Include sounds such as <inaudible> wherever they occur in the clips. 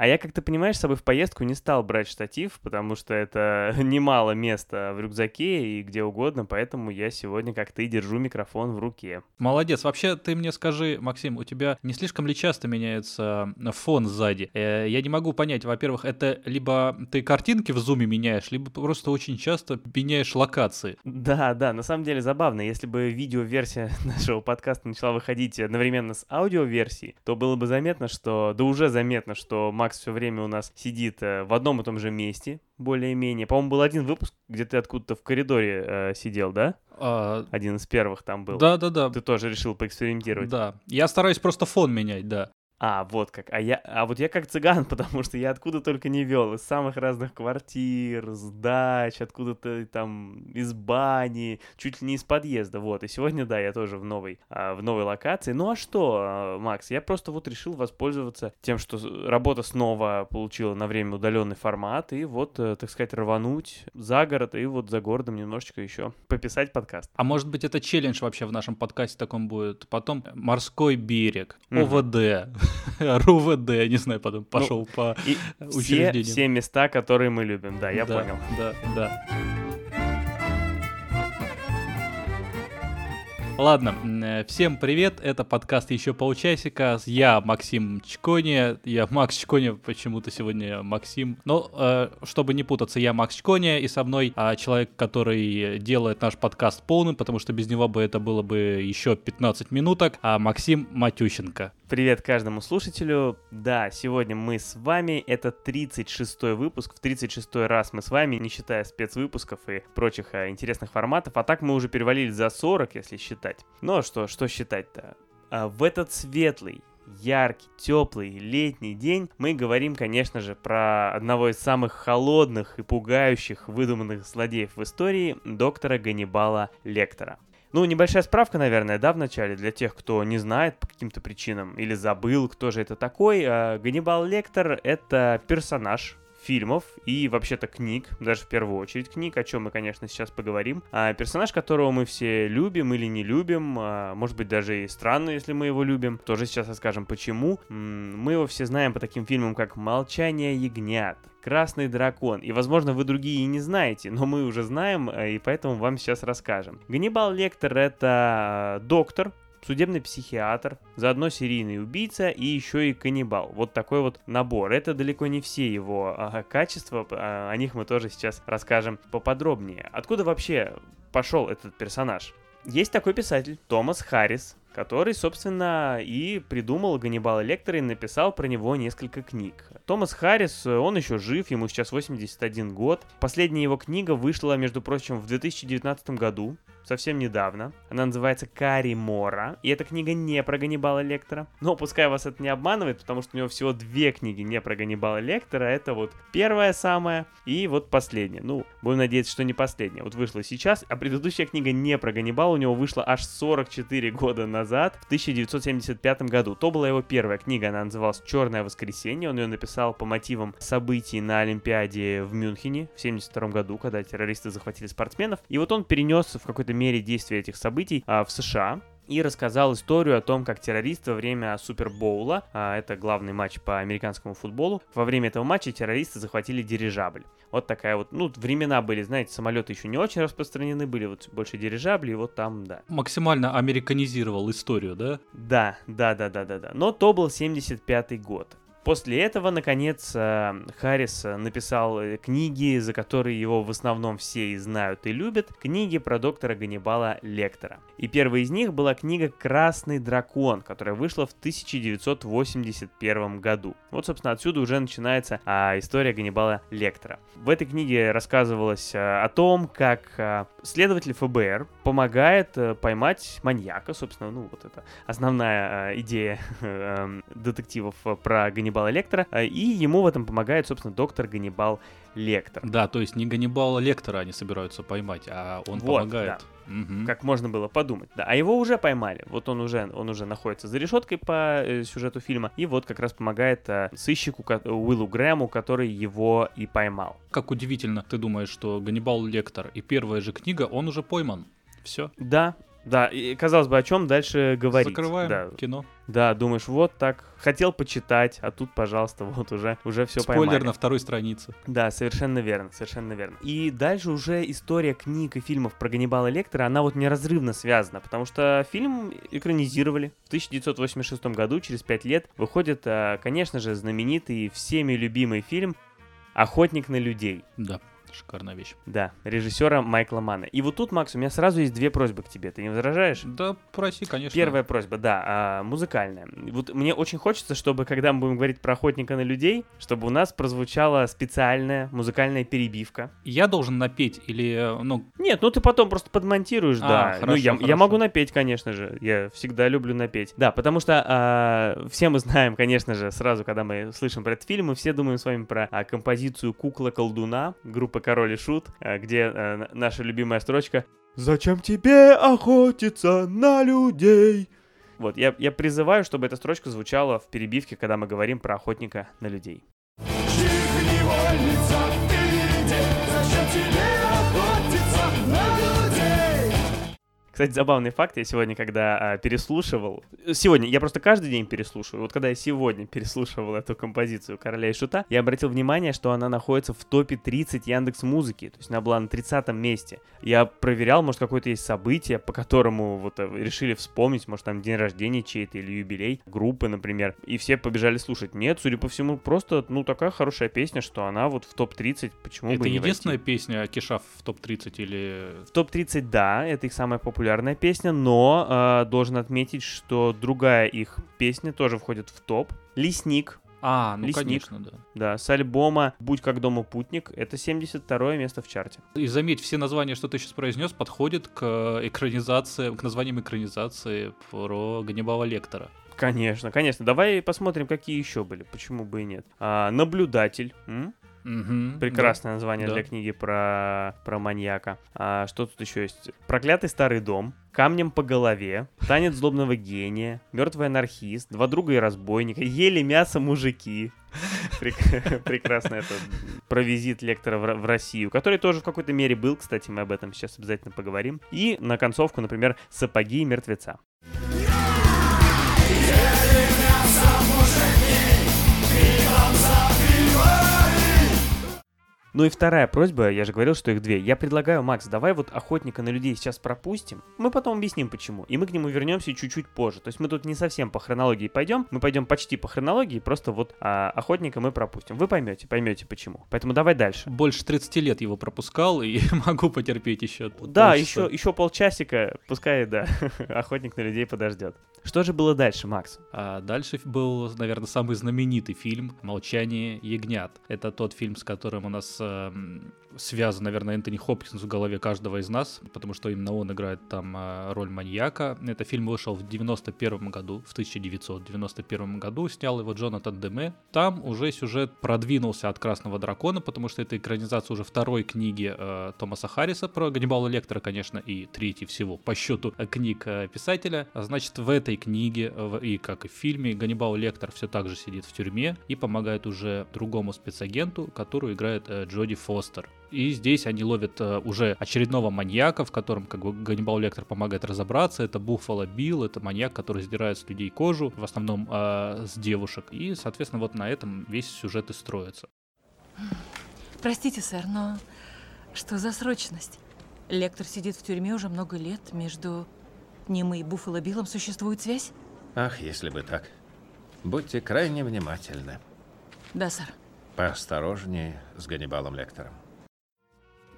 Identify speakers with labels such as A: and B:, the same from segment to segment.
A: А я, как ты понимаешь, с собой в поездку не стал брать штатив, потому что это <laughs> немало места в рюкзаке и где угодно, поэтому я сегодня, как ты, держу микрофон в руке.
B: Молодец. Вообще, ты мне скажи, Максим, у тебя не слишком ли часто меняется фон сзади? Э, я не могу понять, во-первых, это либо ты картинки в зуме меняешь, либо просто очень часто меняешь локации.
A: Да, да, на самом деле забавно. Если бы видеоверсия <laughs> нашего подкаста начала выходить одновременно с аудиоверсией, то было бы заметно, что, да уже заметно, что Макс все время у нас сидит э, в одном и том же месте, более-менее. По-моему, был один выпуск, где ты откуда-то в коридоре э, сидел, да? А... Один из первых там был.
B: Да, да, да.
A: Ты тоже решил поэкспериментировать.
B: Да. Я стараюсь просто фон менять, да.
A: А, вот как. А, я, а вот я как цыган, <laughs> потому что я откуда только не вел. Из самых разных квартир, с дач, откуда-то там из бани, чуть ли не из подъезда. Вот. И сегодня, да, я тоже в новой, а, в новой локации. Ну а что, а, Макс, я просто вот решил воспользоваться тем, что работа снова получила на время удаленный формат. И вот, э, так сказать, рвануть за город и вот за городом немножечко еще пописать подкаст.
B: А может быть, это челлендж вообще в нашем подкасте таком будет? Потом морской берег, ОВД. <laughs> <laughs> РУВД, я не знаю, потом пошел ну, по
A: учреждениям. Все, все места, которые мы любим, да, я
B: да,
A: понял.
B: Да, да. Ладно, э, всем привет, это подкаст «Еще полчасика», я Максим Чкони, я Макс Чкони, почему-то сегодня Максим, но э, чтобы не путаться, я Макс Чкони, и со мной а, человек, который делает наш подкаст полным, потому что без него бы это было бы еще 15 минуток, а Максим Матющенко.
A: Привет каждому слушателю. Да, сегодня мы с вами. Это 36-й выпуск. В 36-й раз мы с вами, не считая спецвыпусков и прочих а, интересных форматов. А так мы уже перевалили за 40, если считать. Ну а что, что считать-то? А в этот светлый, яркий, теплый летний день мы говорим, конечно же, про одного из самых холодных и пугающих выдуманных злодеев в истории, доктора Ганнибала Лектора. Ну, небольшая справка, наверное, да, в начале, для тех, кто не знает по каким-то причинам или забыл, кто же это такой. А, Ганнибал Лектор — это персонаж, фильмов и вообще-то книг, даже в первую очередь книг, о чем мы, конечно, сейчас поговорим. А, персонаж, которого мы все любим или не любим, а, может быть, даже и странно, если мы его любим, тоже сейчас расскажем почему. Мы его все знаем по таким фильмам, как «Молчание ягнят», Красный дракон. И, возможно, вы другие не знаете, но мы уже знаем, э, и поэтому вам сейчас расскажем. Ганнибал Лектор — это э, доктор, судебный психиатр, заодно серийный убийца и еще и каннибал. Вот такой вот набор. Это далеко не все его а, качества, а, о них мы тоже сейчас расскажем поподробнее. Откуда вообще пошел этот персонаж? Есть такой писатель, Томас Харрис, который, собственно, и придумал Ганнибала Лектора и написал про него несколько книг. Томас Харрис, он еще жив, ему сейчас 81 год. Последняя его книга вышла, между прочим, в 2019 году совсем недавно. Она называется «Кари Мора», и эта книга не про Ганнибала Лектора. Но пускай вас это не обманывает, потому что у него всего две книги не про Ганнибала Лектора. Это вот первая самая и вот последняя. Ну, будем надеяться, что не последняя. Вот вышла сейчас, а предыдущая книга не про Ганнибала, у него вышла аж 44 года назад, в 1975 году. То была его первая книга, она называлась «Черное воскресенье». Он ее написал по мотивам событий на Олимпиаде в Мюнхене в 72 году, когда террористы захватили спортсменов. И вот он перенес в какой-то мере действия этих событий а, в США и рассказал историю о том, как террористы во время Супербоула, а, это главный матч по американскому футболу, во время этого матча террористы захватили дирижабль. Вот такая вот, ну, времена были, знаете, самолеты еще не очень распространены были, вот больше дирижабли, и вот там, да.
B: Максимально американизировал историю, да?
A: Да, да, да, да, да, да. Но то был 75-й год. После этого, наконец, э, Харрис написал э, книги, за которые его в основном все и знают и любят, книги про доктора Ганнибала Лектора. И первая из них была книга «Красный дракон», которая вышла в 1981 году. Вот, собственно, отсюда уже начинается а, история Ганнибала Лектора. В этой книге рассказывалось а, о том, как а, следователь ФБР помогает а, поймать маньяка, собственно, ну вот это основная а, идея <laughs> а, детективов про Ганнибала Ганнибала Лектора, э, и ему в этом помогает, собственно, доктор Ганнибал Лектор.
B: Да, то есть не Ганнибала Лектора они собираются поймать, а он вот, помогает.
A: Да. Угу. Как можно было подумать. Да, а его уже поймали. Вот он уже, он уже находится за решеткой по э, сюжету фильма, и вот как раз помогает э, сыщику Уиллу Грэму, который его и поймал.
B: Как удивительно, ты думаешь, что Ганнибал Лектор и первая же книга, он уже пойман. Все.
A: Да, Да, и казалось бы, о чем дальше говорить.
B: Закрываем
A: Да,
B: кино.
A: да, думаешь, вот так, хотел почитать, а тут, пожалуйста, <laughs> вот уже, уже все
B: Спойлер
A: поймали.
B: на второй странице.
A: Да, совершенно верно, совершенно верно. И дальше уже история книг и фильмов про Ганнибала Лектора, она вот неразрывно связана, потому что фильм экранизировали в 1986 году, через пять лет, выходит, а, конечно же, знаменитый всеми любимый фильм «Охотник на людей».
B: Да, шикарная вещь.
A: Да, режиссера Майкла Мана. И вот тут, Макс, у меня сразу есть две просьбы к тебе. Ты не возражаешь?
B: Да, проси, конечно.
A: Первая просьба, да, а, музыкальная. Вот мне очень хочется, чтобы, когда мы будем говорить про охотника на людей, чтобы у нас прозвучала специальная музыкальная перебивка.
B: Я должен напеть или, э, ну,
A: Нет, ну ты потом просто подмонтируешь,
B: А,
A: да. ну,
B: хорошо,
A: я, я
B: хорошо.
A: могу напеть, конечно же. Я всегда люблю напеть. Да, потому что а, все мы знаем, конечно же, сразу, когда мы слышим про этот фильм, мы все думаем с вами про а, композицию «Кукла-колдуна» группы «Король и Шут», а, где н- наша любимая строчка «Зачем тебе охотиться на людей?» Вот, я, я призываю, чтобы эта строчка звучала в перебивке, когда мы говорим про охотника на людей. Кстати, забавный факт, я сегодня, когда а, переслушивал... Сегодня, я просто каждый день переслушиваю. Вот когда я сегодня переслушивал эту композицию «Короля и Шута», я обратил внимание, что она находится в топе 30 Яндекс Музыки. То есть она была на 30 месте. Я проверял, может, какое-то есть событие, по которому вот э, решили вспомнить, может, там день рождения чей-то или юбилей группы, например. И все побежали слушать. Нет, судя по всему, просто, ну, такая хорошая песня, что она вот в топ-30, почему
B: это
A: бы не войти?
B: единственная песня Киша в топ-30 или...
A: В топ-30, да, это их самая популярная песня, но э, должен отметить, что другая их песня тоже входит в топ. «Лесник»,
B: А, ну,
A: Лесник.
B: конечно, да.
A: да, с альбома «Будь как дома путник», это 72 место в чарте.
B: И заметь, все названия, что ты сейчас произнес, подходят к экранизации, к названиям экранизации про Ганнибала Лектора.
A: Конечно, конечно. Давай посмотрим, какие еще были, почему бы и нет. А, «Наблюдатель», м?
B: Мгм,
A: прекрасное название
B: да.
A: для книги про, про маньяка. А, что тут еще есть? «Проклятый старый дом», «Камнем по голове», «Танец злобного гения», «Мертвый анархист», «Два друга и разбойника», «Ели мясо мужики». Прек- <laughs> Прекрасно это про визит лектора в Россию, который тоже в какой-то мере был, кстати, мы об этом сейчас обязательно поговорим. И на концовку, например, «Сапоги мертвеца». Ну и вторая просьба, я же говорил, что их две. Я предлагаю, Макс, давай вот охотника на людей сейчас пропустим. Мы потом объясним почему. И мы к нему вернемся чуть-чуть позже. То есть мы тут не совсем по хронологии пойдем. Мы пойдем почти по хронологии, просто вот а, охотника мы пропустим. Вы поймете, поймете почему. Поэтому давай дальше.
B: Больше 30 лет его пропускал, и <laughs> могу потерпеть еще.
A: Да, еще, еще полчасика, пускай, да, <laughs> охотник на людей подождет. Что же было дальше, Макс?
B: А дальше был, наверное, самый знаменитый фильм «Молчание ягнят». Это тот фильм, с которым у нас um, связан, наверное, Энтони Хопкинс в голове каждого из нас, потому что именно он играет там э, роль маньяка. Этот фильм вышел в 91 году, в 1991 году, снял его Джонатан Деме. Там уже сюжет продвинулся от «Красного дракона», потому что это экранизация уже второй книги э, Томаса Харриса про Ганнибала Лектора, конечно, и третий всего по счету э, книг э, писателя. Значит, в этой книге, э, в- и как и в фильме, Ганнибал Лектор все так же сидит в тюрьме и помогает уже другому спецагенту, которую играет э, Джоди Фостер. И здесь они ловят э, уже очередного маньяка, в котором как бы Ганнибал Лектор помогает разобраться. Это Буффало Билл, это маньяк, который сдирает с людей кожу, в основном э, с девушек. И, соответственно, вот на этом весь сюжет и строится.
C: Простите, сэр, но что за срочность? Лектор сидит в тюрьме уже много лет. Между ним и Буффало Биллом существует связь?
D: Ах, если бы так. Будьте крайне внимательны.
C: Да, сэр.
D: Поосторожнее с Ганнибалом Лектором.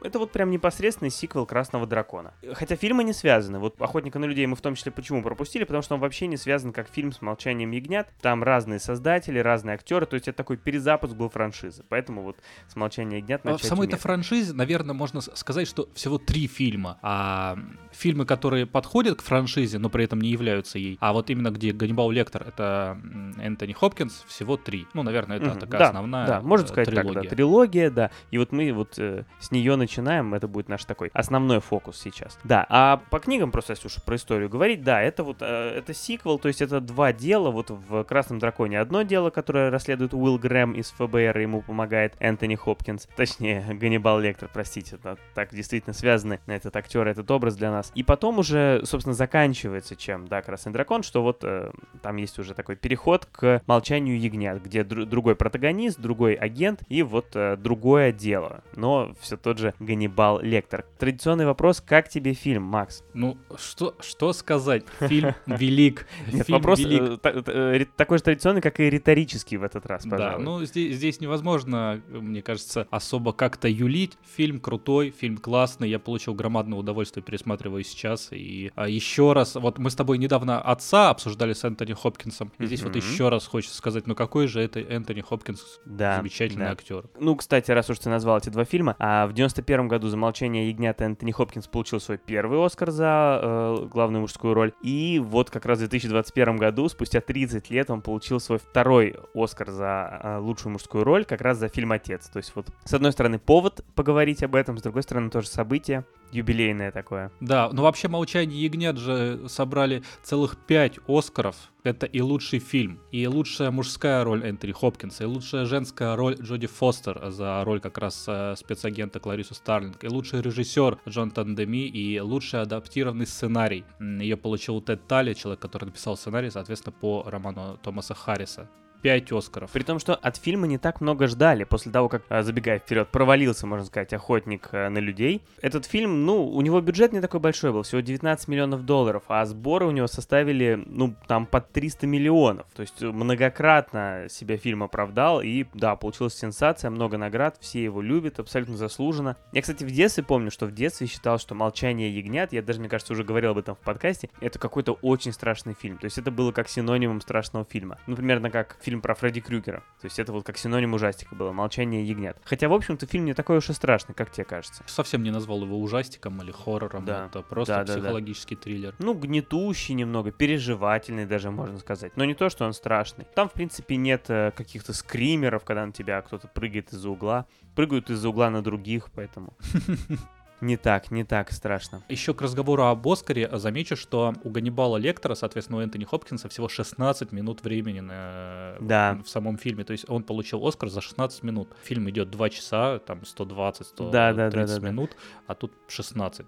A: Это вот прям непосредственный сиквел Красного Дракона. Хотя фильмы не связаны. Вот Охотника на людей мы в том числе почему пропустили, потому что он вообще не связан как фильм с Молчанием ягнят. Там разные создатели, разные актеры, то есть это такой перезапуск был франшизы. Поэтому вот с Молчанием ягнят
B: А В
A: начать
B: самой-то франшизе, наверное, можно сказать, что всего три фильма. А фильмы, которые подходят к франшизе, но при этом не являются ей, а вот именно где Ганнибал Лектор, это Энтони Хопкинс, всего три. Ну, наверное, это
A: Мгм.
B: такая
A: да,
B: основная
A: Да, можно
B: э,
A: сказать
B: трилогия.
A: так, да. Трилогия, да. И вот мы вот э, с нее начинаем. Начинаем, это будет наш такой основной фокус сейчас. Да, а по книгам, просто если уж про историю говорить, да, это вот, э, это сиквел, то есть это два дела, вот в «Красном драконе» одно дело, которое расследует Уилл Грэм из ФБР, ему помогает Энтони Хопкинс, точнее, <laughs> Ганнибал Лектор, простите, да, так действительно связаны этот актер, этот образ для нас. И потом уже, собственно, заканчивается чем, да, «Красный дракон», что вот э, там есть уже такой переход к «Молчанию ягнят», где др- другой протагонист, другой агент и вот э, другое дело, но все тот же Ганнибал Лектор. Традиционный вопрос, как тебе фильм, Макс?
B: Ну, что, что сказать? Фильм <laughs> велик.
A: Нет,
B: Фильм
A: вопрос
B: велик.
A: э, та- э, такой же традиционный, как и риторический в этот раз,
B: Да,
A: пожалуй.
B: ну здесь, здесь невозможно, мне кажется, особо как-то юлить. Фильм крутой, фильм классный, я получил громадное удовольствие, пересматриваю сейчас. И а, еще раз, вот мы с тобой недавно отца обсуждали с Энтони Хопкинсом, и здесь вот
A: Мгм.
B: еще раз хочется сказать, ну какой же это Энтони Хопкинс
A: Да,
B: замечательный
A: да.
B: актер.
A: Ну, кстати, раз уж ты назвал эти два фильма, а в 91 году «За молчание ягнят» Энтони Хопкинс получил свой первый Оскар за э, главную мужскую роль. И вот как раз в 2021 году, спустя 30 лет, он получил свой второй Оскар за э, лучшую мужскую роль, как раз за фильм «Отец». То есть вот, с одной стороны, повод поговорить об этом, с другой стороны, тоже событие юбилейное такое.
B: Да, ну вообще «Молчание ягнят» же собрали целых пять Оскаров. Это и лучший фильм, и лучшая мужская роль Энтони Хопкинса, и лучшая женская роль Джоди Фостер за роль как раз э, спецагента Кларису Старлинг, и лучший режиссер Джонатан Деми, и лучший адаптированный сценарий. Ее получил Тед Талли, человек, который написал сценарий, соответственно, по роману Томаса Харриса. Пять Оскаров.
A: При том, что от фильма не так много ждали. После того, как, а, забегая вперед, провалился, можно сказать, «Охотник э, на людей». Этот фильм, ну, у него бюджет не такой большой был, всего 19 миллионов долларов, а сборы у него составили, ну, там, под 300 миллионов. То есть э, многократно себя фильм оправдал, и, да, получилась сенсация, много наград, все его любят, абсолютно заслуженно. Я, кстати, в детстве помню, что в детстве считал, что «Молчание ягнят», я даже, мне кажется, уже говорил об этом в подкасте, это какой-то очень страшный фильм. То есть это было как синонимом страшного фильма. Примерно как фильм про Фредди Крюгера. То есть это вот как синоним ужастика было, «Молчание ягнят». Хотя, в общем-то, фильм не такой уж и страшный, как тебе кажется.
B: Совсем не назвал его ужастиком или хоррором,
A: Да.
B: это просто
A: Да, да, да.
B: психологический триллер.
A: Ну, гнетущий немного, переживательный даже, можно сказать. Но не то, что он страшный. Там, в принципе, нет э, каких-то скримеров, когда на тебя кто-то прыгает из-за угла. Прыгают из-за угла на других, поэтому... <laughs> Не так, не так страшно.
B: Еще к разговору об Оскаре замечу, что у Ганнибала Лектора, соответственно, у Энтони Хопкинса всего 16 минут времени на...
A: Да.
B: в самом фильме. То есть он получил Оскар за 16 минут. Фильм идет 2 часа, там 120, 130
A: Да, да, да, да, да.
B: минут, а тут 16.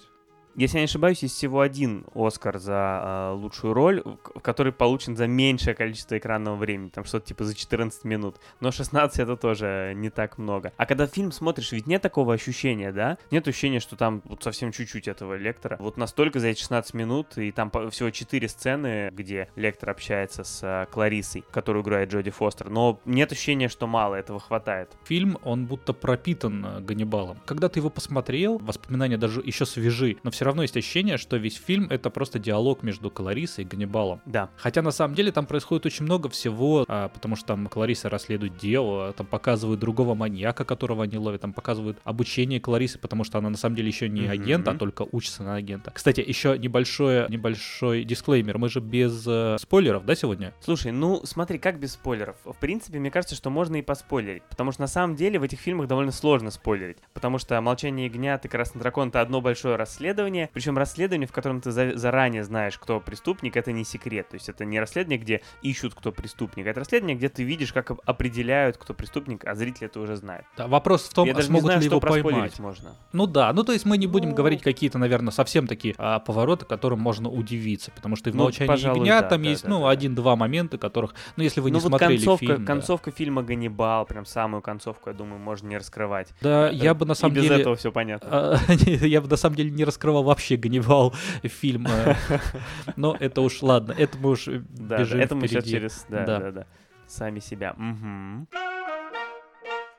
A: Если я не ошибаюсь, есть всего один Оскар за э, лучшую роль, который получен за меньшее количество экранного времени, там что-то типа за 14 минут. Но 16 это тоже не так много. А когда фильм смотришь, ведь нет такого ощущения, да? Нет ощущения, что там вот совсем чуть-чуть этого лектора. Вот настолько за эти 16 минут, и там всего 4 сцены, где лектор общается с э, Кларисой, которую играет Джоди Фостер. Но нет ощущения, что мало, этого хватает.
B: Фильм, он будто пропитан э, Ганнибалом. Когда ты его посмотрел, воспоминания даже еще свежи, но все равно есть ощущение, что весь фильм это просто диалог между Кларисой и Ганнибалом.
A: Да.
B: Хотя на самом деле там происходит очень много всего, а, потому что там Клариса расследует дело, там показывают другого маньяка, которого они ловят, там показывают обучение Кларисы, потому что она на самом деле еще не
A: Мгм.
B: агент, а только учится на агента. Кстати, еще небольшой, небольшой дисклеймер. Мы же без э, спойлеров, да, сегодня?
A: Слушай, ну смотри, как без спойлеров. В принципе, мне кажется, что можно и поспойлерить. Потому что на самом деле в этих фильмах довольно сложно спойлерить. Потому что «Молчание ягнят» и «Красный дракон» — это одно большое расследование. Причем расследование, в котором ты за- заранее знаешь, кто преступник, это не секрет. То есть это не расследование, где ищут, кто преступник. Это расследование, где ты видишь, как оп- определяют, кто преступник, а зритель это уже знает.
B: Да, вопрос в том,
A: Я
B: а смогут
A: знаю,
B: ли
A: что
B: его поймать.
A: можно.
B: Ну да, ну то есть мы не будем
A: Ну.
B: говорить какие-то, наверное, совсем такие а, повороты, которым можно удивиться, потому что и в
A: Ну,
B: «Молчании
A: пожалуй,
B: ягнят»
A: да,
B: там
A: да,
B: есть,
A: да,
B: ну,
A: да, да.
B: один-два момента, которых, ну, если вы
A: ну
B: не
A: вот
B: смотрели
A: концовка,
B: фильм... да.
A: концовка фильма «Ганнибал», прям самую концовку, я думаю, можно не раскрывать.
B: Да, я бы на самом
A: и без
B: деле...
A: этого все понятно.
B: а, <laughs> я бы на самом деле не раскрывал вообще Ганнибал <laughs> фильм. э, Но это уж ладно, это мы уж бежим
A: это мы сейчас через... Да,
B: Да.
A: да. Сами себя. Мгм.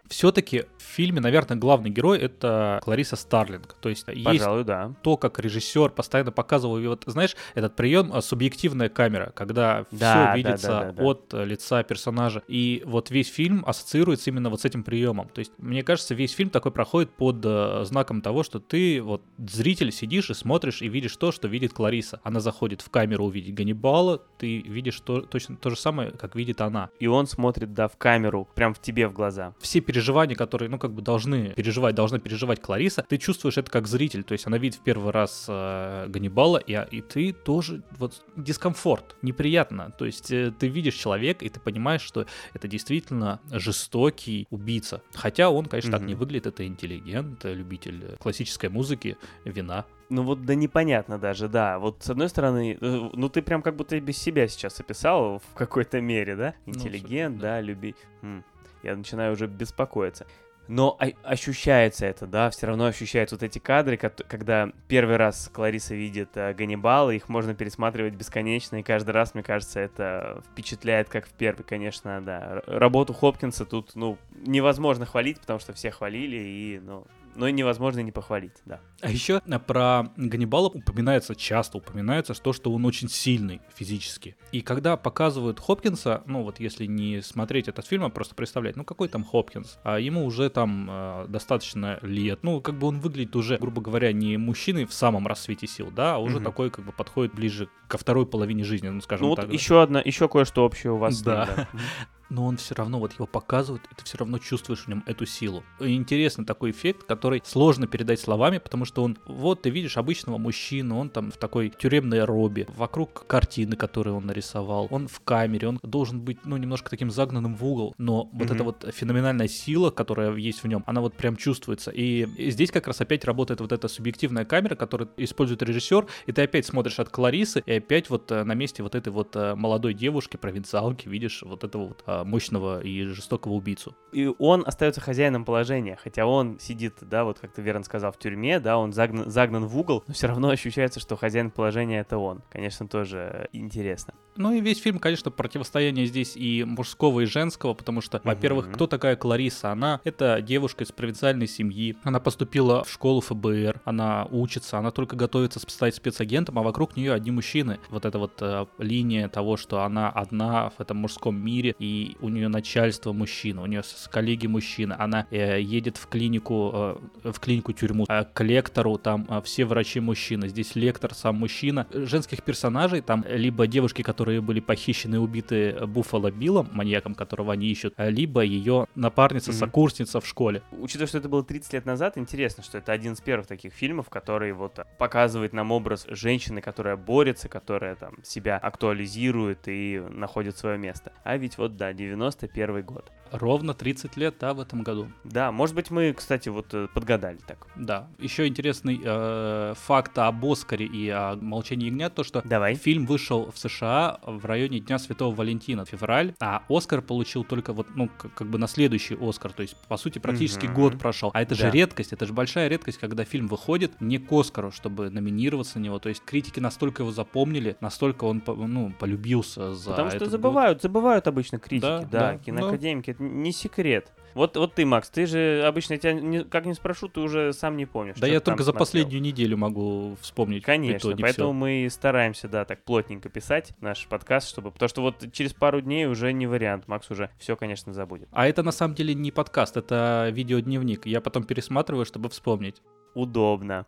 B: Все-таки в фильме, наверное, главный герой это Клариса Старлинг. То есть есть
A: Пожалуй, да.
B: то, как режиссер постоянно показывал, и вот знаешь, этот прием а, субъективная камера, когда
A: Да,
B: все
A: да,
B: видится
A: да, да, да.
B: от э, лица персонажа, и вот весь фильм ассоциируется именно вот с этим приемом. То есть мне кажется, весь фильм такой проходит под э, знаком того, что ты вот зритель сидишь и смотришь и видишь то, что видит Клариса. Она заходит в камеру увидеть Ганнибала, ты видишь то, точно то же самое, как видит она.
A: И он смотрит, да, в камеру, прям в тебе в глаза.
B: Все переживания которые, ну, как бы должны переживать, должна переживать Клариса, ты чувствуешь это как зритель. То есть она видит в первый раз э, Ганнибала, и, и ты тоже вот дискомфорт, неприятно. То есть э, ты видишь человека, и ты понимаешь, что это действительно жестокий убийца. Хотя он, конечно, так
A: Мгм.
B: не выглядит, это интеллигент, э, любитель классической музыки, вина.
A: Ну вот да непонятно даже, да. Вот с одной стороны, э, ну ты прям как будто без себя сейчас описал в какой-то мере, да?
B: Ну,
A: Интеллигент,
B: собственно,
A: да, люби... М, Я начинаю уже беспокоиться. Но ощущается это, да, все равно ощущаются вот эти кадры, когда первый раз Клариса видит э, Ганнибала, их можно пересматривать бесконечно, и каждый раз, мне кажется, это впечатляет, как в первый, конечно, да. Работу Хопкинса тут, ну, невозможно хвалить, потому что все хвалили, и, ну, но и невозможно не похвалить, да.
B: А еще про Ганнибала упоминается, часто упоминается, то, что он очень сильный физически. И когда показывают Хопкинса, ну вот если не смотреть этот фильм, а просто представлять, ну какой там Хопкинс, а ему уже там э, достаточно лет, ну как бы он выглядит уже, грубо говоря, не мужчиной в самом рассвете сил, да, а уже
A: Мгм.
B: такой как бы подходит ближе ко второй половине жизни, ну скажем
A: Ну вот
B: так. да.
A: еще одна, еще кое-что общее у вас. с ним,
B: Да. <laughs> но он все равно вот его показывает, и ты все равно чувствуешь в нем эту силу. И интересный такой эффект, который сложно передать словами, потому что он, вот ты видишь обычного мужчину, он там в такой тюремной робе, вокруг картины, которые он нарисовал, он в камере, он должен быть, ну, немножко таким загнанным в угол, но вот
A: Мгм.
B: эта вот феноменальная сила, которая есть в нем, она вот прям чувствуется. И здесь как раз опять работает вот эта субъективная камера, которую использует режиссер, и ты опять смотришь от Кларисы, и опять вот э, на месте вот этой вот э, молодой девушки, провинциалки, видишь вот этого вот э, мощного и жестокого убийцу.
A: И он остается хозяином положения, хотя он сидит, да, вот как ты верно сказал, в тюрьме, да, он загнан, загнан в угол, но все равно ощущается, что хозяин положения это он. Конечно, тоже интересно.
B: Ну и весь фильм, конечно, противостояние здесь и мужского, и женского, потому что, во-первых,
A: Мгм.
B: кто такая Клариса? Она это девушка из провинциальной семьи, она поступила в школу ФБР, она учится, она только готовится стать спецагентом, а вокруг нее одни мужчины. Вот эта вот э, линия того, что она одна в этом мужском мире, и у нее начальство мужчина, у нее с- коллеги мужчины, она э, едет в клинику, э, в клинику тюрьму, а к лектору там э, все врачи мужчины, здесь лектор сам мужчина. Женских персонажей там э, либо девушки, которые были похищены и убиты э, Буффало Биллом, маньяком, которого они ищут, э, либо ее напарница,
A: Мгм.
B: сокурсница в школе.
A: Учитывая, что это было 30 лет назад, интересно, что это один из первых таких фильмов, который вот показывает нам образ женщины, которая борется, которая там себя актуализирует и находит свое место. А ведь вот, да, 91 год.
B: Ровно 30 лет, да, в этом году.
A: Да, может быть, мы, кстати, вот э, подгадали так.
B: Да. Еще интересный э, факт об Оскаре и о «Молчании ягнят», то, что
A: Давай.
B: Фильм вышел в США в районе Дня Святого Валентина, февраль, а Оскар получил только вот, ну, к- как бы на следующий Оскар, то есть, по сути, практически
A: Мгм.
B: год прошел. А это
A: Да.
B: же редкость, это же большая редкость, когда фильм выходит не к Оскару, чтобы номинироваться на него, то есть критики настолько его запомнили, настолько он, ну, полюбился за
A: Потому что забывают, забывают обычно критики,
B: Да,
A: да,
B: да,
A: киноакадемики, это не секрет. Вот, вот ты, Макс, ты же обычно тебя не- как не спрошу, ты уже сам не помнишь.
B: Да я только за
A: смотрел.
B: последнюю неделю могу вспомнить.
A: Конечно,
B: не
A: поэтому
B: всё.
A: мы стараемся, да, так плотненько писать наш подкаст, чтобы, потому что вот через пару дней уже не вариант, Макс уже все, конечно, забудет.
B: А это на самом деле не подкаст, это видеодневник. Я потом пересматриваю, чтобы вспомнить.
A: Удобно.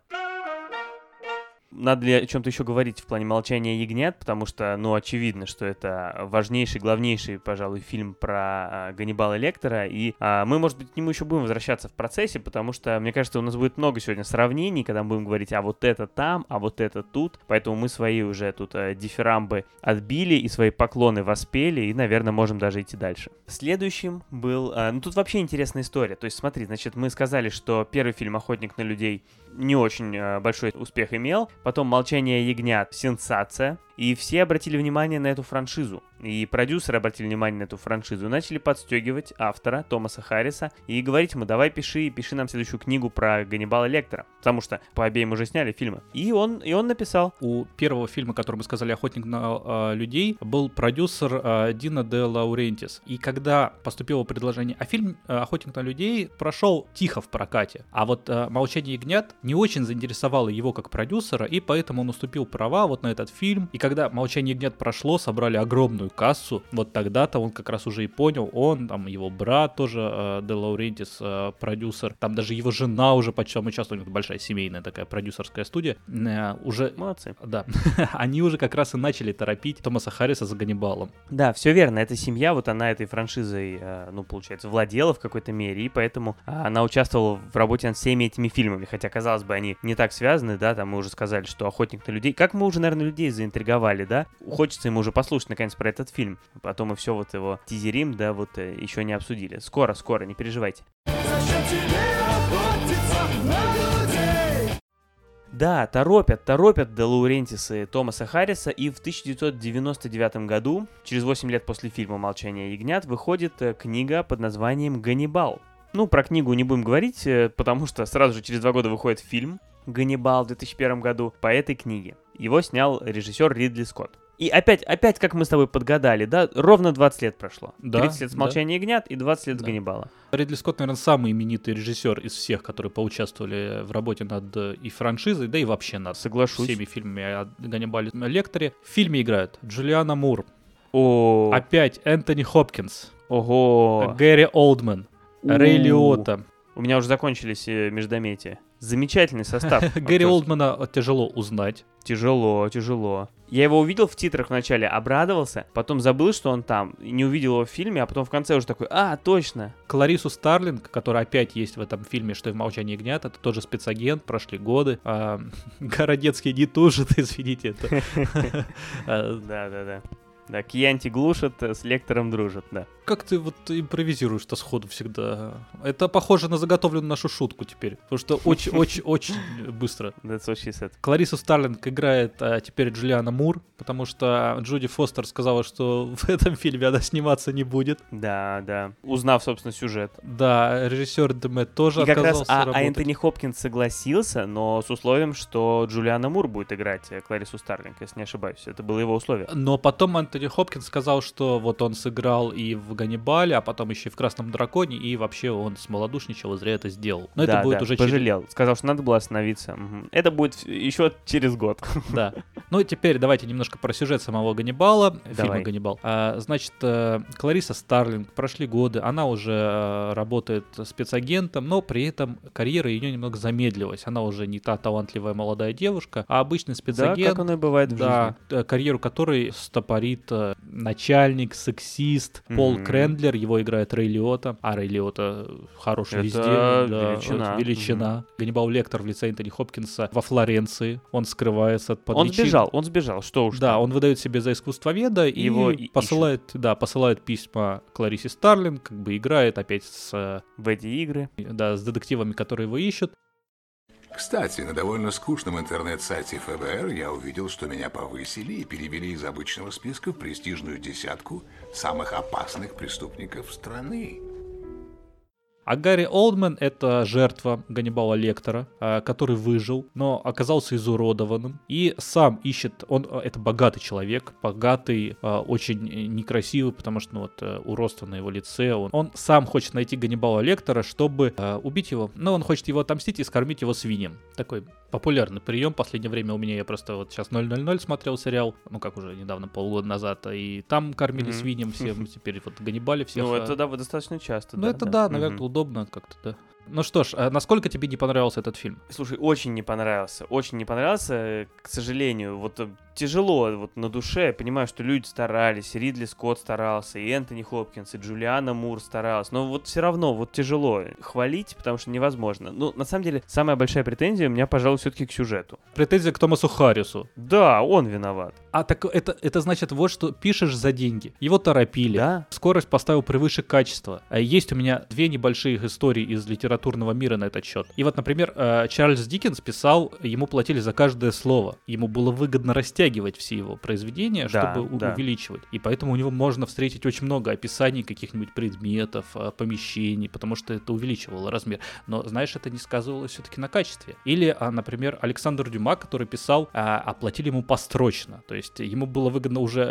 A: Надо ли о чем-то еще говорить в плане молчания ягнят, потому что, ну, очевидно, что это важнейший, главнейший, пожалуй, фильм про а, Ганнибала Лектора, и а, мы, может быть, к нему еще будем возвращаться в процессе, потому что, мне кажется, у нас будет много сегодня сравнений, когда мы будем говорить, а вот это там, а вот это тут, поэтому мы свои уже тут а, дифирамбы отбили и свои поклоны воспели, и, наверное, можем даже идти дальше. Следующим был, а, ну, тут вообще интересная история, то есть, смотри, значит, мы сказали, что первый фильм «Охотник на людей» не очень э, большой успех имел. Потом «Молчание ягнят» — сенсация. И все обратили внимание на эту франшизу. И продюсеры обратили внимание на эту франшизу. Начали подстегивать автора Томаса Харриса и говорить ему, давай пиши, пиши нам следующую книгу про Ганнибала Лектора. Потому что по обеим уже сняли фильмы. И он, и он написал.
B: У первого фильма, который мы сказали «Охотник на э, людей», был продюсер э, Дина де Лаурентис. И когда поступило предложение, а фильм э, «Охотник на людей» прошел тихо в прокате. А вот э, «Молчание ягнят» не очень заинтересовало его как продюсера, и поэтому он уступил права вот на этот фильм. И когда «Молчание ягнят» прошло, собрали огромную кассу, вот тогда-то он как раз уже и понял, он, там, его брат тоже, э, Де Лаурентис, э, продюсер, там даже его жена уже почти участвовала, у них большая семейная такая продюсерская студия, э, уже
A: Молодцы.
B: да, <laughs> они уже как раз и начали торопить Томаса Харриса за Ганнибалом.
A: Да, все верно. Эта семья, вот она этой франшизой, э, ну, получается, владела в какой-то мере, и поэтому а, она участвовала в работе над всеми этими фильмами. Хотя, казалось бы, они не так связаны, да, там мы уже сказали, что «Охотник на людей». Как мы уже, наверное, людей заинтриговали, да? Хочется ему уже послушать, наконец, про этот фильм. Потом мы все вот его тизерим, да, вот еще не обсудили. Скоро, скоро, не переживайте.
E: Зачем тебе охотиться на людей?
A: Да, торопят, торопят Де Лаурентисы Томаса Харриса, и в 1999 году, через 8 лет после фильма «Молчание ягнят», выходит э, книга под названием «Ганнибал». Ну, про книгу не будем говорить, э, потому что сразу же через два года выходит фильм «Ганнибал» в 2001 году по этой книге. Его снял режиссер Ридли Скотт. И опять, опять, как мы с тобой подгадали, да, ровно 20 лет прошло.
B: Да,
A: 30 лет с
B: да.
A: «Молчания ягнят» и 20 лет с
B: Да.
A: «Ганнибала».
B: Ридли Скотт, наверное, самый именитый режиссер из всех, которые поучаствовали в работе над э, и франшизой, да и вообще над
A: Соглашусь.
B: всеми фильмами о Ганнибале Лекторе. В фильме играют Джулиана Мур,
A: О,
B: опять Энтони Хопкинс,
A: ого.
B: Гэри Олдман, Рэй
A: У.
B: Лиотта.
A: У меня уже закончились э, междометия. Замечательный состав. <laughs>
B: Гэри. Олдмана тяжело узнать.
A: Тяжело, тяжело. Я его увидел в титрах вначале, обрадовался, потом забыл, что он там, не увидел его в фильме, а потом в конце уже такой, а, точно.
B: Кларису Старлинг, которая опять есть в этом фильме, что и в «Молчании ягнят», это тоже спецагент, прошли годы. А, <laughs> Городецкий не тужит, <laughs> извините. А,
A: Да-да-да. Да, Кьянти глушат, э, с лектором дружат, да.
B: Как ты вот импровизируешь-то сходу всегда? Это похоже на заготовленную нашу шутку теперь, потому что <laughs> очень-очень-очень быстро.
A: That's what she said.
B: Кларису Старлинг играет а, теперь Джулиана Мур, потому что Джуди Фостер сказала, что <laughs> в этом фильме она сниматься не будет.
A: Да, да. Узнав, собственно, сюжет.
B: Да, режиссер Демет тоже
A: И как раз,
B: отказался
A: а, а
B: работать.
A: Энтони Хопкинс согласился, но с условием, что Джулиана Мур будет играть э, Кларису Старлинг, если не ошибаюсь. Это было его условие.
B: Но потом Антони Хопкинс сказал, что вот он сыграл и в Ганнибале, а потом еще и в Красном Драконе, и вообще он смолодушничал и зря это сделал. Но
A: да,
B: это будет
A: да,
B: уже через-
A: пожалел. Сказал, что надо было остановиться. Мгм. Это будет еще через год. <laughs>
B: Да. Ну, теперь давайте немножко про сюжет самого Ганнибала, фильма
A: Давай.
B: Ганнибал. А, значит, э, Клариса Старлинг, прошли годы, она уже э, работает спецагентом, но при этом карьера ее немного замедлилась. Она уже не та талантливая молодая девушка, а обычный
A: Да,
B: спецагент.
A: как оно и бывает в
B: Да, э, карьеру которой стопорит начальник, сексист Пол Крендлер, его играет Рэй Лиотта, а Рэй Лиотта хорош
A: Это
B: везде. да,
A: величина.
B: вот величина. Ганнибал Лектор в лице Энтони Хопкинса во Флоренции, он скрывается под
A: жизни. Он сбежал, он сбежал, что уж
B: Да, он выдает себе за искусствоведа и
A: Его
B: посылает, да, посылает письма Кларисе Старлинг, как бы играет опять с, э,
A: в эти игры.
B: да, с детективами, которые его ищут.
F: Кстати, на довольно скучном интернет-сайте ФБР я увидел, что меня повысили и перевели из обычного списка в престижную десятку самых опасных преступников страны.
B: А Гарри Олдман — это жертва Ганнибала Лектора, а, который выжил, но оказался изуродованным. И сам ищет... Он а, это богатый человек, богатый, а, очень э, некрасивый, потому что ну, вот, э, уродство на его лице. Он, он сам хочет найти Ганнибала Лектора, чтобы убить его. Но он хочет его отомстить и скормить его свиньям. Такой популярный прием. Последнее время у меня я просто вот сейчас 000 смотрел сериал, ну как уже недавно, полгода назад, и там кормили
A: Мгм.
B: свиньям всем, <laughs> теперь вот Ганнибале всех.
A: ну, это да, достаточно часто.
B: ну, это да, наверное,
A: Мгм.
B: Удобно как-то, да. Ну что ж, а насколько тебе не понравился этот фильм?
A: Слушай, очень не понравился, очень не понравился, к сожалению. Вот э, тяжело вот на душе, я понимаю, что люди старались, и Ридли Скотт старался, и Энтони Хопкинс, и Джулиана Мур старалась, но вот все равно вот тяжело хвалить, потому что невозможно. Ну, на самом деле, самая большая претензия у меня, пожалуй, все-таки к сюжету.
B: Претензия к Томасу Харрису.
A: Да, он виноват.
B: А так это, это значит вот что пишешь за деньги. Его торопили.
A: Да?
B: Скорость поставил превыше качества. А Есть у меня две небольшие истории из литературного мира на этот счет. И вот, например, э, Чарльз Диккенс писал, ему платили за каждое слово. Ему было выгодно растягивать все его произведения,
A: Да,
B: чтобы
A: да.
B: увеличивать. И поэтому у него можно встретить очень много описаний каких-нибудь предметов, э, помещений, потому что это увеличивало размер. Но, знаешь, это не сказывалось все-таки на качестве. Или, а, например, Александр Дюма, который писал, а, оплатили ему построчно. То есть ему было выгодно уже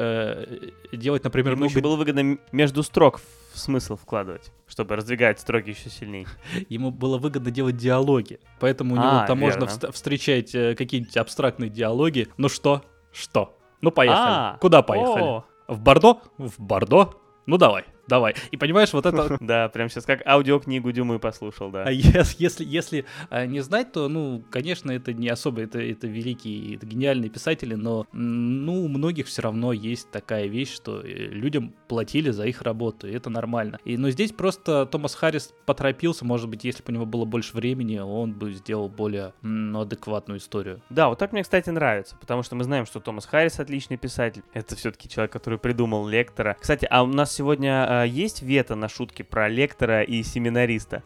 B: э, делать, например,
A: Ему еще
B: много
A: было выгодно между строк смысл вкладывать, чтобы раздвигать строки еще сильнее. <laughs>
B: ему было выгодно делать диалоги. Поэтому у него
A: А,
B: там можно
A: верно.
B: встречать э, какие-нибудь абстрактные диалоги. Ну что? Что? Ну, поехали.
A: А,
B: Куда поехали?
A: о.
B: В Бордо? В Бордо? Ну, давай, давай. И понимаешь, вот это... <laughs>
A: Да, прям сейчас как аудиокнигу Дюмы послушал, да.
B: А ес- если, если а, не знать, то, ну, конечно, это не особо, это, это великие, это гениальные писатели, но, ну, у многих все равно есть такая вещь, что э, людям платили за их работу, и это нормально. И, но здесь просто Томас Харрис поторопился, может быть, если бы у него было больше времени, он бы сделал более ну, адекватную историю.
A: Да, вот так мне, кстати, нравится, потому что мы знаем, что Томас Харрис отличный писатель. Это все-таки человек, который придумал лектора. Кстати, а у нас сегодня э, есть вето на шутки про лектора и семинариста?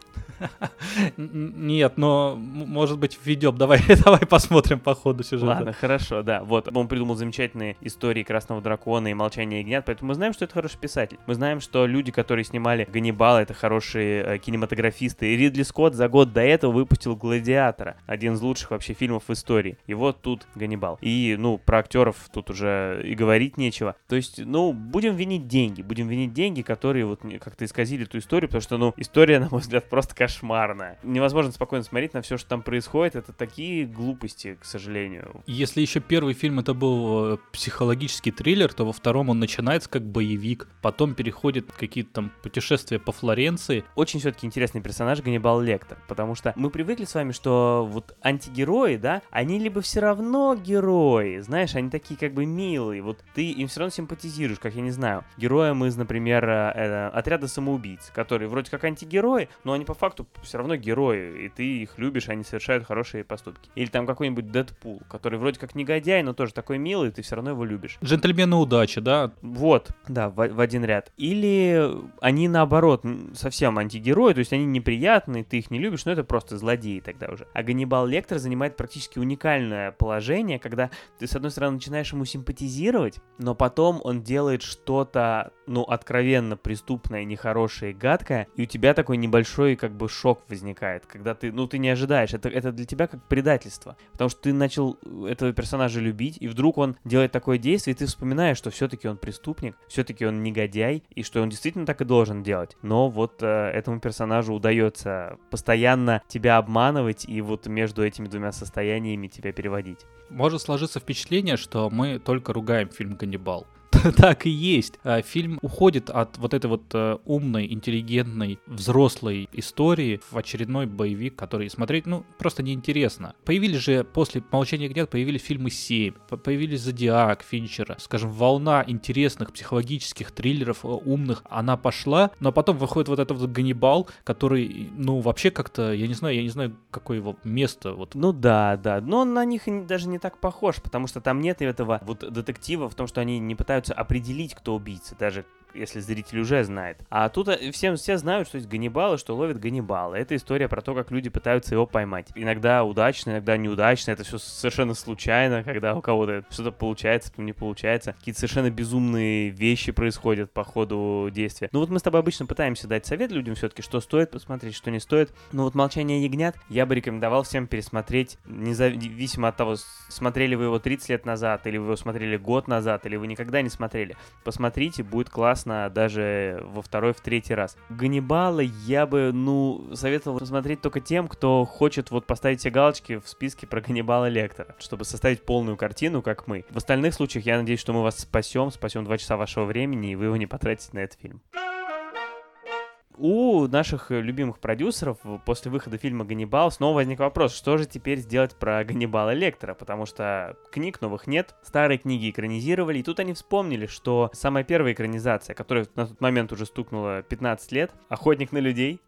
A: <laughs>
B: Нет, но, может быть, введем. Давай, <laughs> давай посмотрим по ходу сюжета.
A: Ладно, хорошо, да. Вот, он придумал замечательные истории Красного Дракона и Молчание ягнят, поэтому мы знаем, что это хороший писатель. Мы знаем, что люди, которые снимали Ганнибала, это хорошие э, кинематографисты. И Ридли Скотт за год до этого выпустил Гладиатора, один из лучших вообще фильмов в истории. И вот тут Ганнибал. И, ну, про актеров тут уже и говорить нечего. То есть, ну, будем винить деньги, будем винить деньги, которые вот как-то исказили эту историю, потому что, ну, история, на мой взгляд, просто кошмарная. Невозможно спокойно смотреть на все, что там происходит. Это такие глупости, к сожалению.
B: Если еще первый фильм это был э, психологический триллер, то во втором он начинается как боевик, потом переходит какие-то там путешествия по Флоренции.
A: Очень все-таки интересный персонаж Ганнибал Лектор, потому что мы привыкли с вами, что вот антигерои, да, они либо все равно герои, знаешь, они такие как бы милые, вот ты им все равно симпатизируешь, как я не знаю, героям из, например, э, э, отряда самоубийц, которые вроде как антигерои, но они по факту все равно герои, и ты их любишь, они совершают хорошие поступки. Или там какой-нибудь Дэдпул, который вроде как негодяй, но тоже такой милый, и ты все равно его любишь.
B: Джентльмены удачи, да?
A: Вот, да, в, в один ряд. Или они наоборот совсем антигерои, то есть они неприятные, ты их не любишь, но это просто злодеи тогда уже. А Ганнибал Лектор занимает практически уникальное положение, когда ты, с одной стороны, начинаешь ему симпатизировать, но потом он делает что-то, ну, откровенно преступное, нехорошее и гадкое, и у тебя такой небольшой, как бы, шок возникает, когда ты, ну, ты не ожидаешь, это, это для тебя как предательство, потому что ты начал этого персонажа любить, и вдруг он делает такое действие, и ты вспоминаешь, что все-таки он преступник, все-таки он негодяй, и что он действительно так и должен делать. Но вот э, этому персонажу удается постоянно тебя обманывать и вот между этими двумя состояниями тебя переводить.
B: Может сложиться впечатление, что мы только ругаем фильм «Ганнибал». <laughs> Так и есть. А, Фильм уходит от вот этой вот э, умной, интеллигентной, взрослой истории в очередной боевик, который смотреть, ну, просто неинтересно. Появились же после «Молчания ягнят» появились фильмы «Семь», по- появились «Зодиак» Финчера. Скажем, волна интересных психологических триллеров, э, умных, она пошла, но потом выходит вот этот вот «Ганнибал», который, ну, вообще как-то, я не знаю, я не знаю, какое его место вот
A: Ну да, да, но он на них даже не так похож, потому что там нет этого вот детектива в том, что они не пытаются определить, кто убийца, даже если зритель уже знает. А тут э, всем все знают, что есть Ганнибал и что ловит Ганнибала. Это история про то, как люди пытаются его поймать. Иногда удачно, иногда неудачно. Это все совершенно случайно, <laughs> когда у кого-то что-то получается, не получается. Какие-то совершенно безумные вещи происходят по ходу действия. Ну вот мы с тобой обычно пытаемся дать совет людям все-таки, что стоит посмотреть, что не стоит. Но вот «Молчание ягнят» я бы рекомендовал всем пересмотреть, независимо от того, смотрели вы его 30 лет назад, или вы его смотрели год назад, или вы никогда не смотрели. Посмотрите, будет классно даже во второй, в третий раз. Ганнибала я бы, ну, советовал посмотреть только тем, кто хочет вот поставить все галочки в списке про Ганнибала Лектора, чтобы составить полную картину, как мы. В остальных случаях я надеюсь, что мы вас спасем, спасем два часа вашего времени, и вы его не потратите на этот фильм. У наших э, любимых продюсеров после выхода фильма «Ганнибал» снова возник вопрос, что же теперь сделать про Ганнибала Лектора, потому что книг новых нет, старые книги экранизировали, и тут они вспомнили, что самая первая экранизация, которая на тот момент уже стукнула 15 лет, «Охотник на людей»,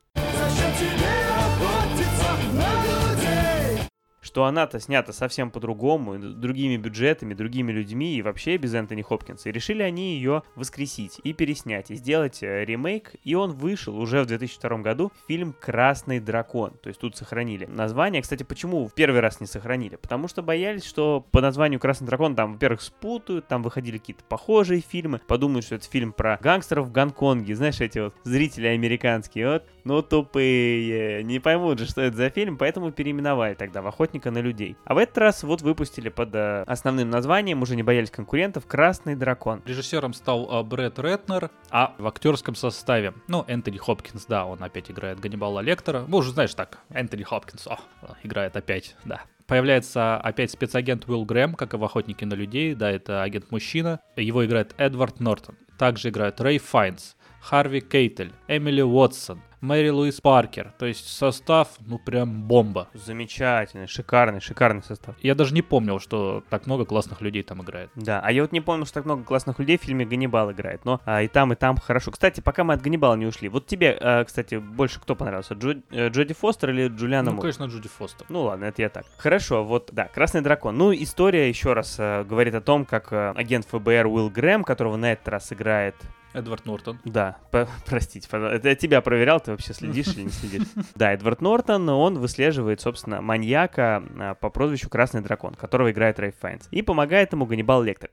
A: что она-то снята совсем по-другому, другими бюджетами, другими людьми и вообще без Энтони Хопкинса. И решили они ее воскресить и переснять, и сделать э, ремейк. И он вышел уже в 2002 году. Фильм «Красный дракон». То есть тут сохранили название. Кстати, почему в первый раз не сохранили? Потому что боялись, что по названию «Красный дракон» там, во-первых, спутают, там выходили какие-то похожие фильмы, подумают, что это фильм про гангстеров в Гонконге. Знаешь, эти вот зрители американские, вот, ну тупые, не поймут же, что это за фильм, поэтому переименовали тогда в «Охотника на людей». А в этот раз вот выпустили под э, основным названием, уже не боялись конкурентов, «Красный дракон».
B: Режиссером стал а, Брэд Ретнер, а в актерском составе, ну, Энтони Хопкинс, да, он опять играет Ганнибала Лектора. Ну, уже знаешь так, Энтони Хопкинс, о, играет опять, да. Появляется опять спецагент Уилл Грэм, как и в «Охотнике на людей», да, это агент-мужчина. Его играет Эдвард Нортон. Также играют Рэй Файнс, Харви Кейтель, Эмили Уотсон, Мэри Луис Паркер. То есть состав, ну прям бомба.
A: Замечательный, шикарный, шикарный состав.
B: Я даже не помнил, что так много классных людей там играет.
A: Да, а я вот не помню, что так много классных людей в фильме «Ганнибал» играет, но а, и там, и там хорошо. Кстати, пока мы от «Ганнибала» не ушли, вот тебе, а, кстати, больше кто понравился, Джо- э, Джоди Фостер или Джулиана
B: Ну,
A: Мур?
B: конечно, Джуди Фостер.
A: Ну ладно, это я так. Хорошо, вот, да, Красный дракон. Ну, история, еще раз, э, говорит о том, как э, агент ФБР Уилл Грэм, которого на этот раз играет
B: Эдвард Нортон.
A: Да, по- <laughs> простите, пожалуйста. Это я тебя проверял, ты вообще следишь или не следишь? Да, Эдвард Нортон, он выслеживает, собственно, маньяка а, по прозвищу Красный Дракон, которого играет Рэй Файнс. И помогает ему Ганнибал Лектор.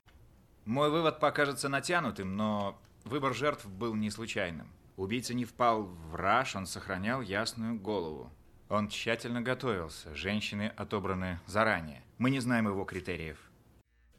G: Мой вывод покажется натянутым, но выбор жертв был не случайным. Убийца не впал в раж, он сохранял ясную голову. Он тщательно готовился, женщины отобраны заранее. Мы не знаем его критериев.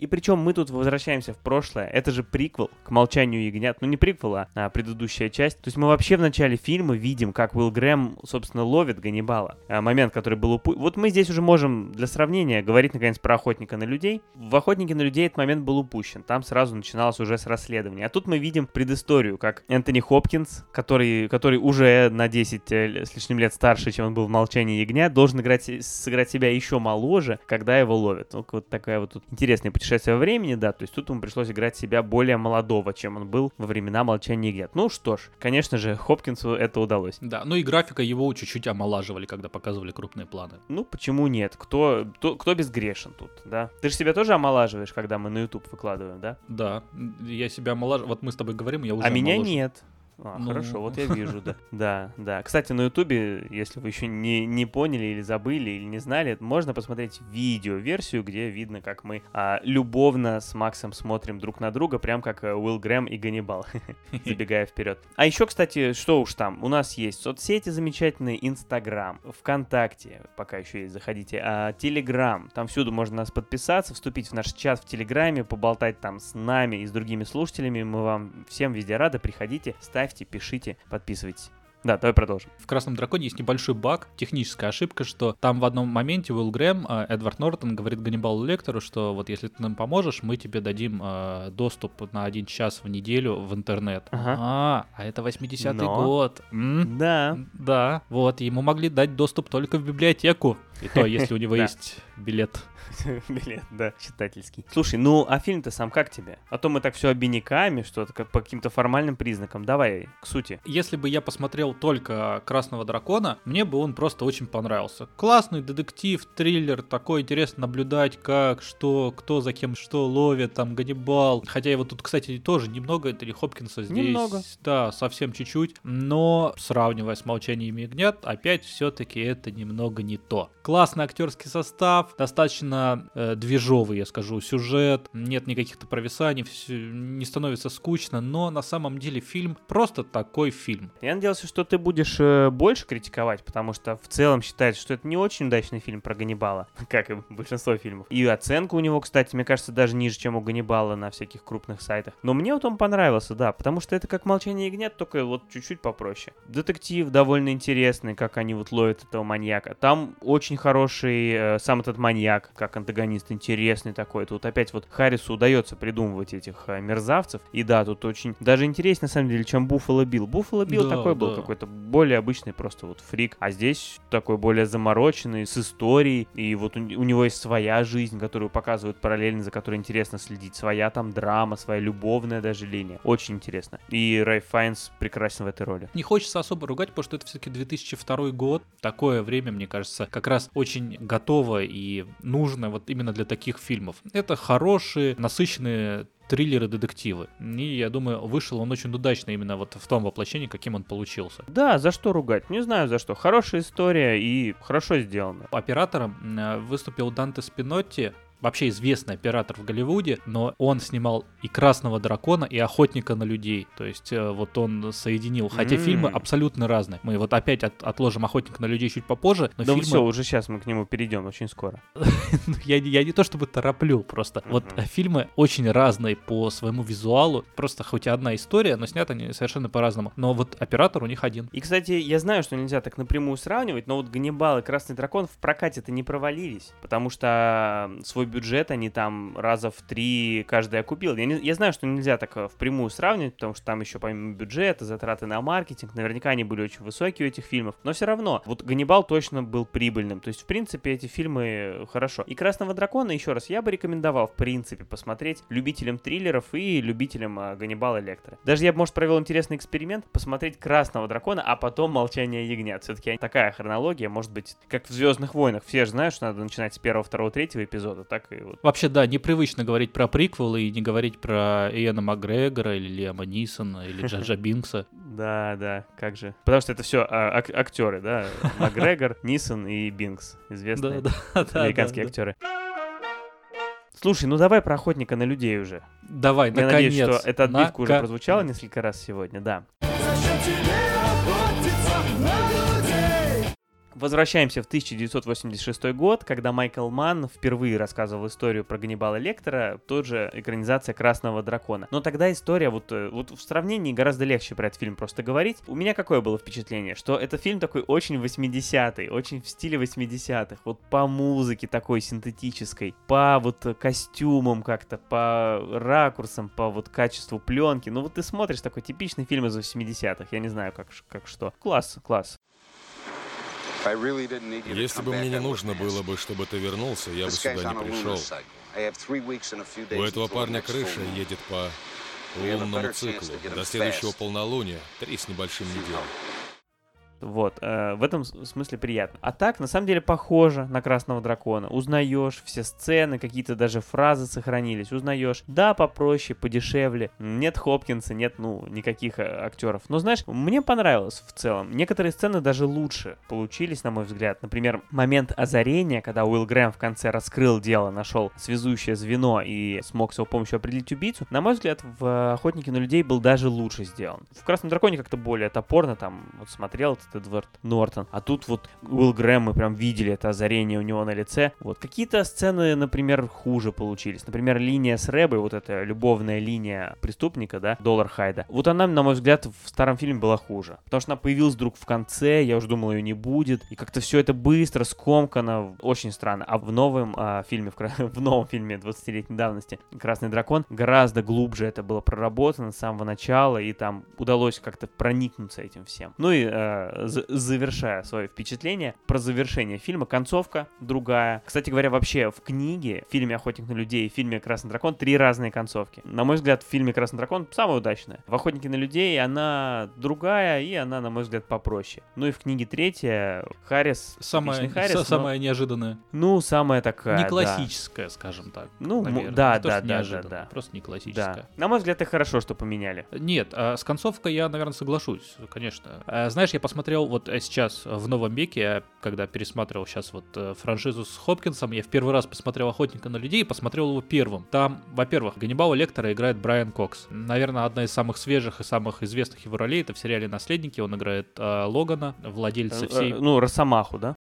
A: И причем мы тут возвращаемся в прошлое. Это же приквел к «Молчанию ягнят». Ну, не приквел, а, а предыдущая часть. То есть мы вообще в начале фильма видим, как Уилл Грэм, собственно, ловит Ганнибала. А, момент, который был упу... Вот мы здесь уже можем для сравнения говорить, наконец, про «Охотника на людей». В «Охотнике на людей» этот момент был упущен. Там сразу начиналось уже с расследования. А тут мы видим предысторию, как Энтони Хопкинс, который, который уже на 10 э, с лишним лет старше, чем он был в «Молчании ягнят», должен играть, сыграть себя еще моложе, когда его ловят. Ну, вот такая вот тут интересная путешествие во времени, да, то есть тут ему пришлось играть себя более молодого, чем он был во времена молчания ягнят. Ну что ж, конечно же, Хопкинсу это удалось.
B: Да, ну и графика его чуть-чуть омолаживали, когда показывали крупные планы.
A: Ну, почему нет? Кто, кто, кто безгрешен тут, да? Ты же себя тоже омолаживаешь, когда мы на YouTube выкладываем, да?
B: Да, я себя омолаживаю. Вот мы с тобой говорим, я уже
A: а меня
B: омолаживаю.
A: нет. А,
B: Ну.
A: хорошо, вот я <laughs> вижу, да. Да, да. Кстати, на Ютубе, если вы еще не, не поняли или забыли, или не знали, можно посмотреть видео-версию, где видно, как мы а, любовно с Максом смотрим друг на друга, прям как э, Уилл Грэм и Ганнибал, <laughs> забегая вперед. А еще, кстати, что уж там, у нас есть соцсети замечательные, Инстаграм, ВКонтакте, пока еще есть, заходите, а, Телеграм, там всюду можно нас подписаться, вступить в наш чат в Телеграме, поболтать там с нами и с другими слушателями, мы вам всем везде рады, приходите, ставьте, пишите, подписывайтесь. Да, давай продолжим.
B: В «Красном драконе» есть небольшой баг, техническая ошибка, что там в одном моменте Уилл Грэм, э, Эдвард Нортон говорит Ганнибалу Лектору, что вот если ты нам поможешь, мы тебе дадим э, доступ на один час в неделю в интернет.
A: Ага.
B: А, а это 80-й
A: Но.
B: год. М?
A: Да,
B: Да, вот, ему могли дать доступ только в библиотеку. И то, если у него <laughs> есть билет. <laughs>
A: билет, да, читательский. Слушай, ну а фильм-то сам как тебе? А то мы так все обиняками, что-то как по каким-то формальным признакам. Давай, к сути.
B: Если бы я посмотрел только «Красного дракона», мне бы он просто очень понравился. Классный детектив, триллер, такой интересно наблюдать, как, что, кто за кем что ловит, там, Ганнибал. Хотя его тут, кстати, тоже немного, Энтони Хопкинса здесь.
A: Немного.
B: Да, совсем чуть-чуть. Но, сравнивая с «Молчанием ягнят», опять все-таки это немного не то. Классный актерский состав, достаточно э, движовый, я скажу, сюжет, нет никаких-то провисаний, всё- не становится скучно, но на самом деле фильм просто такой фильм.
A: Я надеялся, что ты будешь э, больше критиковать, потому что в целом считается, что это не очень удачный фильм про Ганнибала, <laughs> как и большинство фильмов. И оценка у него, кстати, мне кажется, даже ниже, чем у Ганнибала на всяких крупных сайтах. Но мне вот он понравился, да, потому что это как «Молчание ягнят», только вот чуть-чуть попроще. Детектив довольно интересный, как они вот ловят этого маньяка. Там очень хороший э, сам этот маньяк, как антагонист, интересный такой. Тут опять вот Харрису удается придумывать этих э, мерзавцев. И да, тут очень даже интереснее, на самом деле, чем Буффало Билл. Буффало Билл
B: Да,
A: такой был
B: да.
A: какой-то более обычный просто вот фрик. А здесь такой более замороченный, с историей. И вот у, у него есть своя жизнь, которую показывают параллельно, за которой интересно следить. Своя там драма, своя любовная даже линия. Очень интересно. И Рэй Файнс прекрасен в этой роли.
B: Не хочется особо ругать, потому что это все-таки 2002 год. Такое время, мне кажется, как раз очень готово и нужно вот именно для таких фильмов. Это хорошие, насыщенные триллеры, детективы. И я думаю, вышел он очень удачно именно вот в том воплощении, каким он получился.
A: Да, за что ругать? Не знаю за что. Хорошая история и хорошо сделано.
B: Оператором э, выступил Данте Спинотти. Вообще известный оператор в Голливуде, но он снимал и «Красного дракона», и «Охотника на людей». То есть э, вот он соединил, хотя
A: М.
B: фильмы абсолютно разные. Мы вот опять от- отложим «Охотника на людей» чуть попозже, но
A: Да
B: фильмы...
A: все, уже сейчас мы к нему перейдем очень скоро. <laughs>
B: Ну, я, не- я не то чтобы тороплю, просто вот
A: Мгм.
B: э, фильмы очень разные по своему визуалу, просто хоть и одна история, но снята они совершенно по-разному. Но вот оператор у них один.
A: И, кстати, я знаю, что нельзя так напрямую сравнивать, но вот Ганнибал и Красный Дракон в прокате-то не провалились, потому что м, свой бюджет они там раза в три каждый окупил. Я, не- я знаю, что нельзя так э, впрямую сравнивать, потому что там еще помимо бюджета, затраты на маркетинг, наверняка они были очень высокие у этих фильмов, но все равно, вот Ганнибал точно был прибыльным, то есть, в принципе, эти фильмы э, хорошо. И Красного Дракона, еще раз, я бы рекомендовал, в принципе, посмотреть любителям триллеров и любителям а, Ганнибала Лектора. Даже я бы, может, провел интересный эксперимент, посмотреть Красного Дракона, а потом Молчание ягнят. Все-таки такая хронология, может быть, как в Звездных войнах. Все же знают, что надо начинать с первого, второго, третьего эпизода, так и вот.
B: Вообще, да, непривычно говорить про приквелы и не говорить про Иэна Макгрегора или Лиама Нисона или Джаджа <laughs> Бинкса.
A: Да, да, как же. Потому что это все актеры, да? <laughs> Макгрегор, Нисон и Бинкс. Известные американские актеры. Слушай, ну давай про охотника на людей уже.
B: Давай,
A: Я
B: наконец.
A: надеюсь, что эта отбивка уже
B: Нака-
A: прозвучала несколько раз сегодня, да. Возвращаемся в 1986 год, когда Майкл Манн впервые рассказывал историю про Ганнибала Лектора, тот же экранизация Красного Дракона. Но тогда история, вот, э, вот в сравнении гораздо легче про этот фильм просто говорить. У меня какое было впечатление, что это фильм такой очень 80-й, очень в стиле 80-х, вот по музыке такой синтетической, по вот костюмам как-то, по ракурсам, по вот качеству пленки. Ну вот ты смотришь такой типичный фильм из 80-х, я не знаю как, как что. Класс, класс.
H: Если бы мне не нужно было бы, чтобы ты вернулся, я бы сюда не пришел. У этого парня крыша едет по лунному циклу. До следующего полнолуния три с небольшим недели.
A: Вот, э, в этом смысле приятно. А так, на самом деле, похоже на Красного Дракона. Узнаешь все сцены, какие-то даже фразы сохранились. Узнаешь. Да, попроще, подешевле. Нет Хопкинса, нет, ну, никаких э, актеров. Но, знаешь, мне понравилось в целом. Некоторые сцены даже лучше получились, на мой взгляд. Например, момент озарения, когда Уилл Грэм в конце раскрыл дело, нашел связующее звено и смог с его помощью определить убийцу. На мой взгляд, в «Охотнике на людей» был даже лучше сделан. В «Красном драконе» как-то более топорно, там, вот смотрел этот Эдвард Нортон. А тут вот Уилл Грэм, мы прям видели это озарение у него на лице. Вот какие-то сцены, например, хуже получились. Например, линия с Рэбой, вот эта любовная линия преступника, да, Доллар Хайда. Вот она, на мой взгляд, в старом фильме была хуже. Потому что она появилась вдруг в конце, я уже думал, ее не будет. И как-то все это быстро, скомкано, очень странно. А в новом а, фильме, в, <laughs> в новом фильме 20-летней давности «Красный дракон» гораздо глубже это было проработано с самого начала, и там удалось как-то проникнуться этим всем. Ну и э, завершая свое впечатление, про завершение фильма, концовка другая. Кстати говоря, вообще в книге, в фильме «Охотник на людей» и в фильме «Красный дракон» три разные концовки. На мой взгляд, в фильме «Красный дракон» самая удачная. В «Охотнике на людей» она другая, и она, на мой взгляд, попроще. Ну и в книге третья Харрис,
B: Самая,
A: Харрис, но-
B: самая неожиданная.
A: ну, самая такая,
B: не
A: да.
B: классическая, скажем так.
A: Ну,
B: наверное.
A: да,
B: Не то,
A: да,
B: что
A: да, да, да.
B: Просто не
A: Да.
B: классическая.
A: На мой взгляд, это хорошо, что поменяли.
B: Нет, а с концовкой я, наверное, соглашусь, конечно. А, Знаешь, я посмотрел вот э, сейчас в «Новом веке», я когда пересматривал сейчас вот э, франшизу с Хопкинсом, я в первый раз посмотрел «Охотника на людей» и посмотрел его первым. Там, во-первых, Ганнибала Лектора играет Брайан Кокс. Наверное, одна из самых свежих и самых известных его ролей это в сериале «Наследники». Он играет э, Логана, владельца
A: Э,
B: всей...
A: э, Ну, Росомаху, да?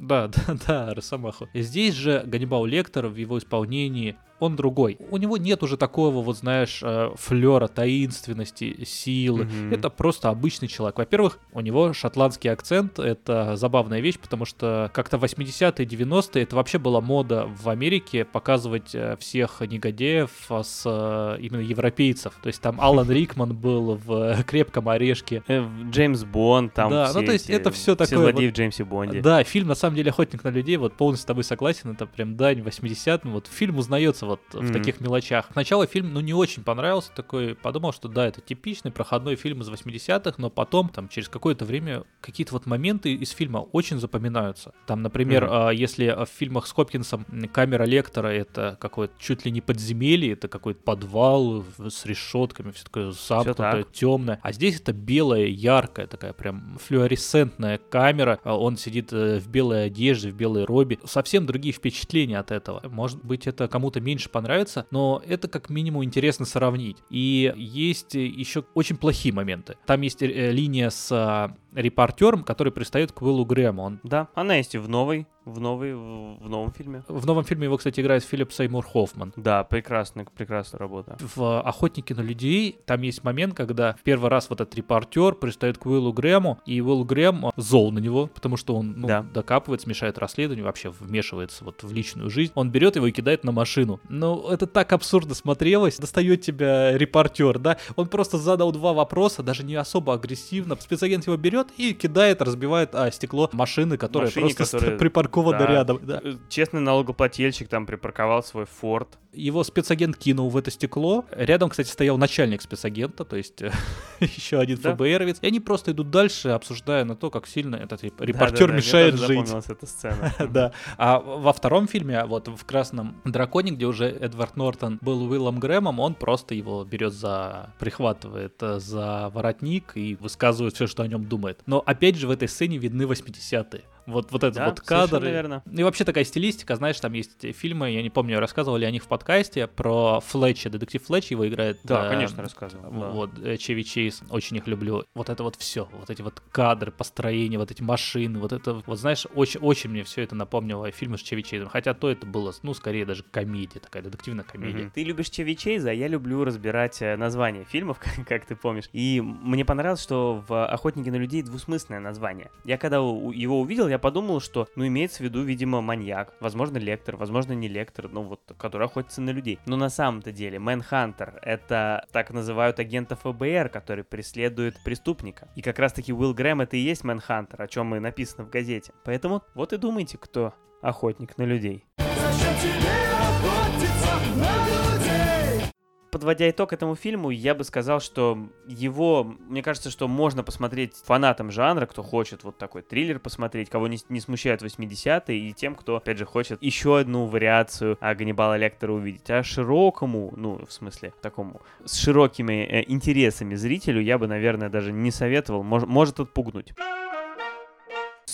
B: Да, <laughs> да, да, Росомаха. Здесь же Ганнибал Лектор в его исполнении, он другой. У него нет уже такого, вот знаешь, флера, таинственности, силы.
A: Мгм.
B: Это просто обычный человек. Во-первых, у него шотландский акцент, это забавная вещь, потому что как-то 80-е, 90-е это вообще была мода в Америке показывать э, всех негодяев а, с э, именно европейцев. То есть там Алан <laughs> Рикман был в «Крепком орешке»,
A: Э, Джеймс Бонд, там
B: Да,
A: все
B: ну, то есть это
A: Все
B: такое
A: злодеи
B: вот-
A: в Джеймсе Бонде.
B: Да, фильм на самом деле «Охотник на людей», вот полностью с тобой согласен, это прям дань 80-м. Вот фильм узнается разбираться вот в таких мелочах. Сначала фильм, ну, не очень понравился, такой, подумал, что да, это типичный проходной фильм из 80-х, но потом, там, через какое-то время какие-то вот моменты из фильма очень запоминаются. Там, например, mm-hmm. если в фильмах с Хопкинсом камера лектора это какое-то чуть ли не подземелье, это какой-то подвал с решетками, все такое замкнутое, темное. А здесь это белая, яркая, такая прям флуоресцентная камера. А он сидит э, в белой одежде, в белой робе. Совсем другие впечатления от этого. Может быть, это кому-то меньше понравится, но это как минимум интересно сравнить. И есть еще очень плохие моменты. Там есть э, линия с а, репортером, который пристает к Уиллу Грэму. Он...
A: Да, она есть и в новой, в новой, в, новом фильме.
B: В новом фильме его, кстати, играет Филипп Сеймур Хоффман.
A: Да, прекрасная, прекрасная работа.
B: В «Охотнике на людей» там есть момент, когда в первый раз вот этот репортер пристает к Уиллу Грэму, и Уилл Грэм зол на него, потому что он ну, да. докапывается, мешает расследованию, вообще вмешивается вот в личную жизнь. Он берет его и кидает на машину. Ну, это так абсурдно смотрелось. Достает тебя репортер, да? Он просто задал два вопроса, даже не особо агрессивно. Спецагент его берет и кидает, разбивает а, стекло машины, которая Машине, просто которая... <laughs> припаркована да. рядом. Да. Э,
A: честный налогоплательщик там припарковал свой форт.
B: Его спецагент кинул в это стекло. Рядом, кстати, стоял начальник спецагента, то есть <laughs> еще один да? ФБРовец. И они просто идут дальше, обсуждая на то, как сильно этот репортер да, да, мешает жить.
A: эта сцена. <laughs>
B: да. А во втором фильме, вот в «Красном драконе», где уже Эдвард Нортон был Уиллом Грэмом, он просто его берет за... прихватывает э, за воротник и высказывает все, что о нем думает. Но опять же в этой сцене видны 80-е. Вот, вот этот да, вот кадр.
A: Верно.
B: И вообще такая стилистика, знаешь, там есть фильмы, я не помню, рассказывали о них в подкасте, про Флетча, детектив Флетч, его играет.
A: Да, э, конечно, рассказывал.
B: Вот, да. Чеви Чейз, очень их люблю. Вот это вот все, вот эти вот кадры, построения, вот эти машины, вот это, вот знаешь, очень, очень мне все это напомнило фильмы с Чеви Чейзом. Хотя то это было, ну, скорее даже комедия, такая детективная комедия.
A: Mm-hmm. Ты любишь Чеви Чейза, а я люблю разбирать э, названия фильмов, как, <laughs> как ты помнишь. И мне понравилось, что в «Охотнике на людей» двусмысленное название. Я когда его увидел, я подумал, что ну, имеется в виду, видимо, маньяк, возможно, лектор, возможно, не лектор, ну, вот, который охотится на людей. Но на самом-то деле, Мэнхантер — это так называют агента ФБР, который преследует преступника. И как раз-таки Уилл Грэм — это и есть Мэнхантер, о чем и написано в газете. Поэтому вот и думайте, кто охотник на людей. Подводя итог этому фильму, я бы сказал, что его, мне кажется, что можно посмотреть фанатам жанра, кто хочет вот такой триллер посмотреть, кого не, не смущают 80-е, и тем, кто, опять же, хочет еще одну вариацию а, Ганнибала Лектора увидеть. А широкому, ну, в смысле, такому, с широкими э, интересами зрителю я бы, наверное, даже не советовал, мож, может отпугнуть.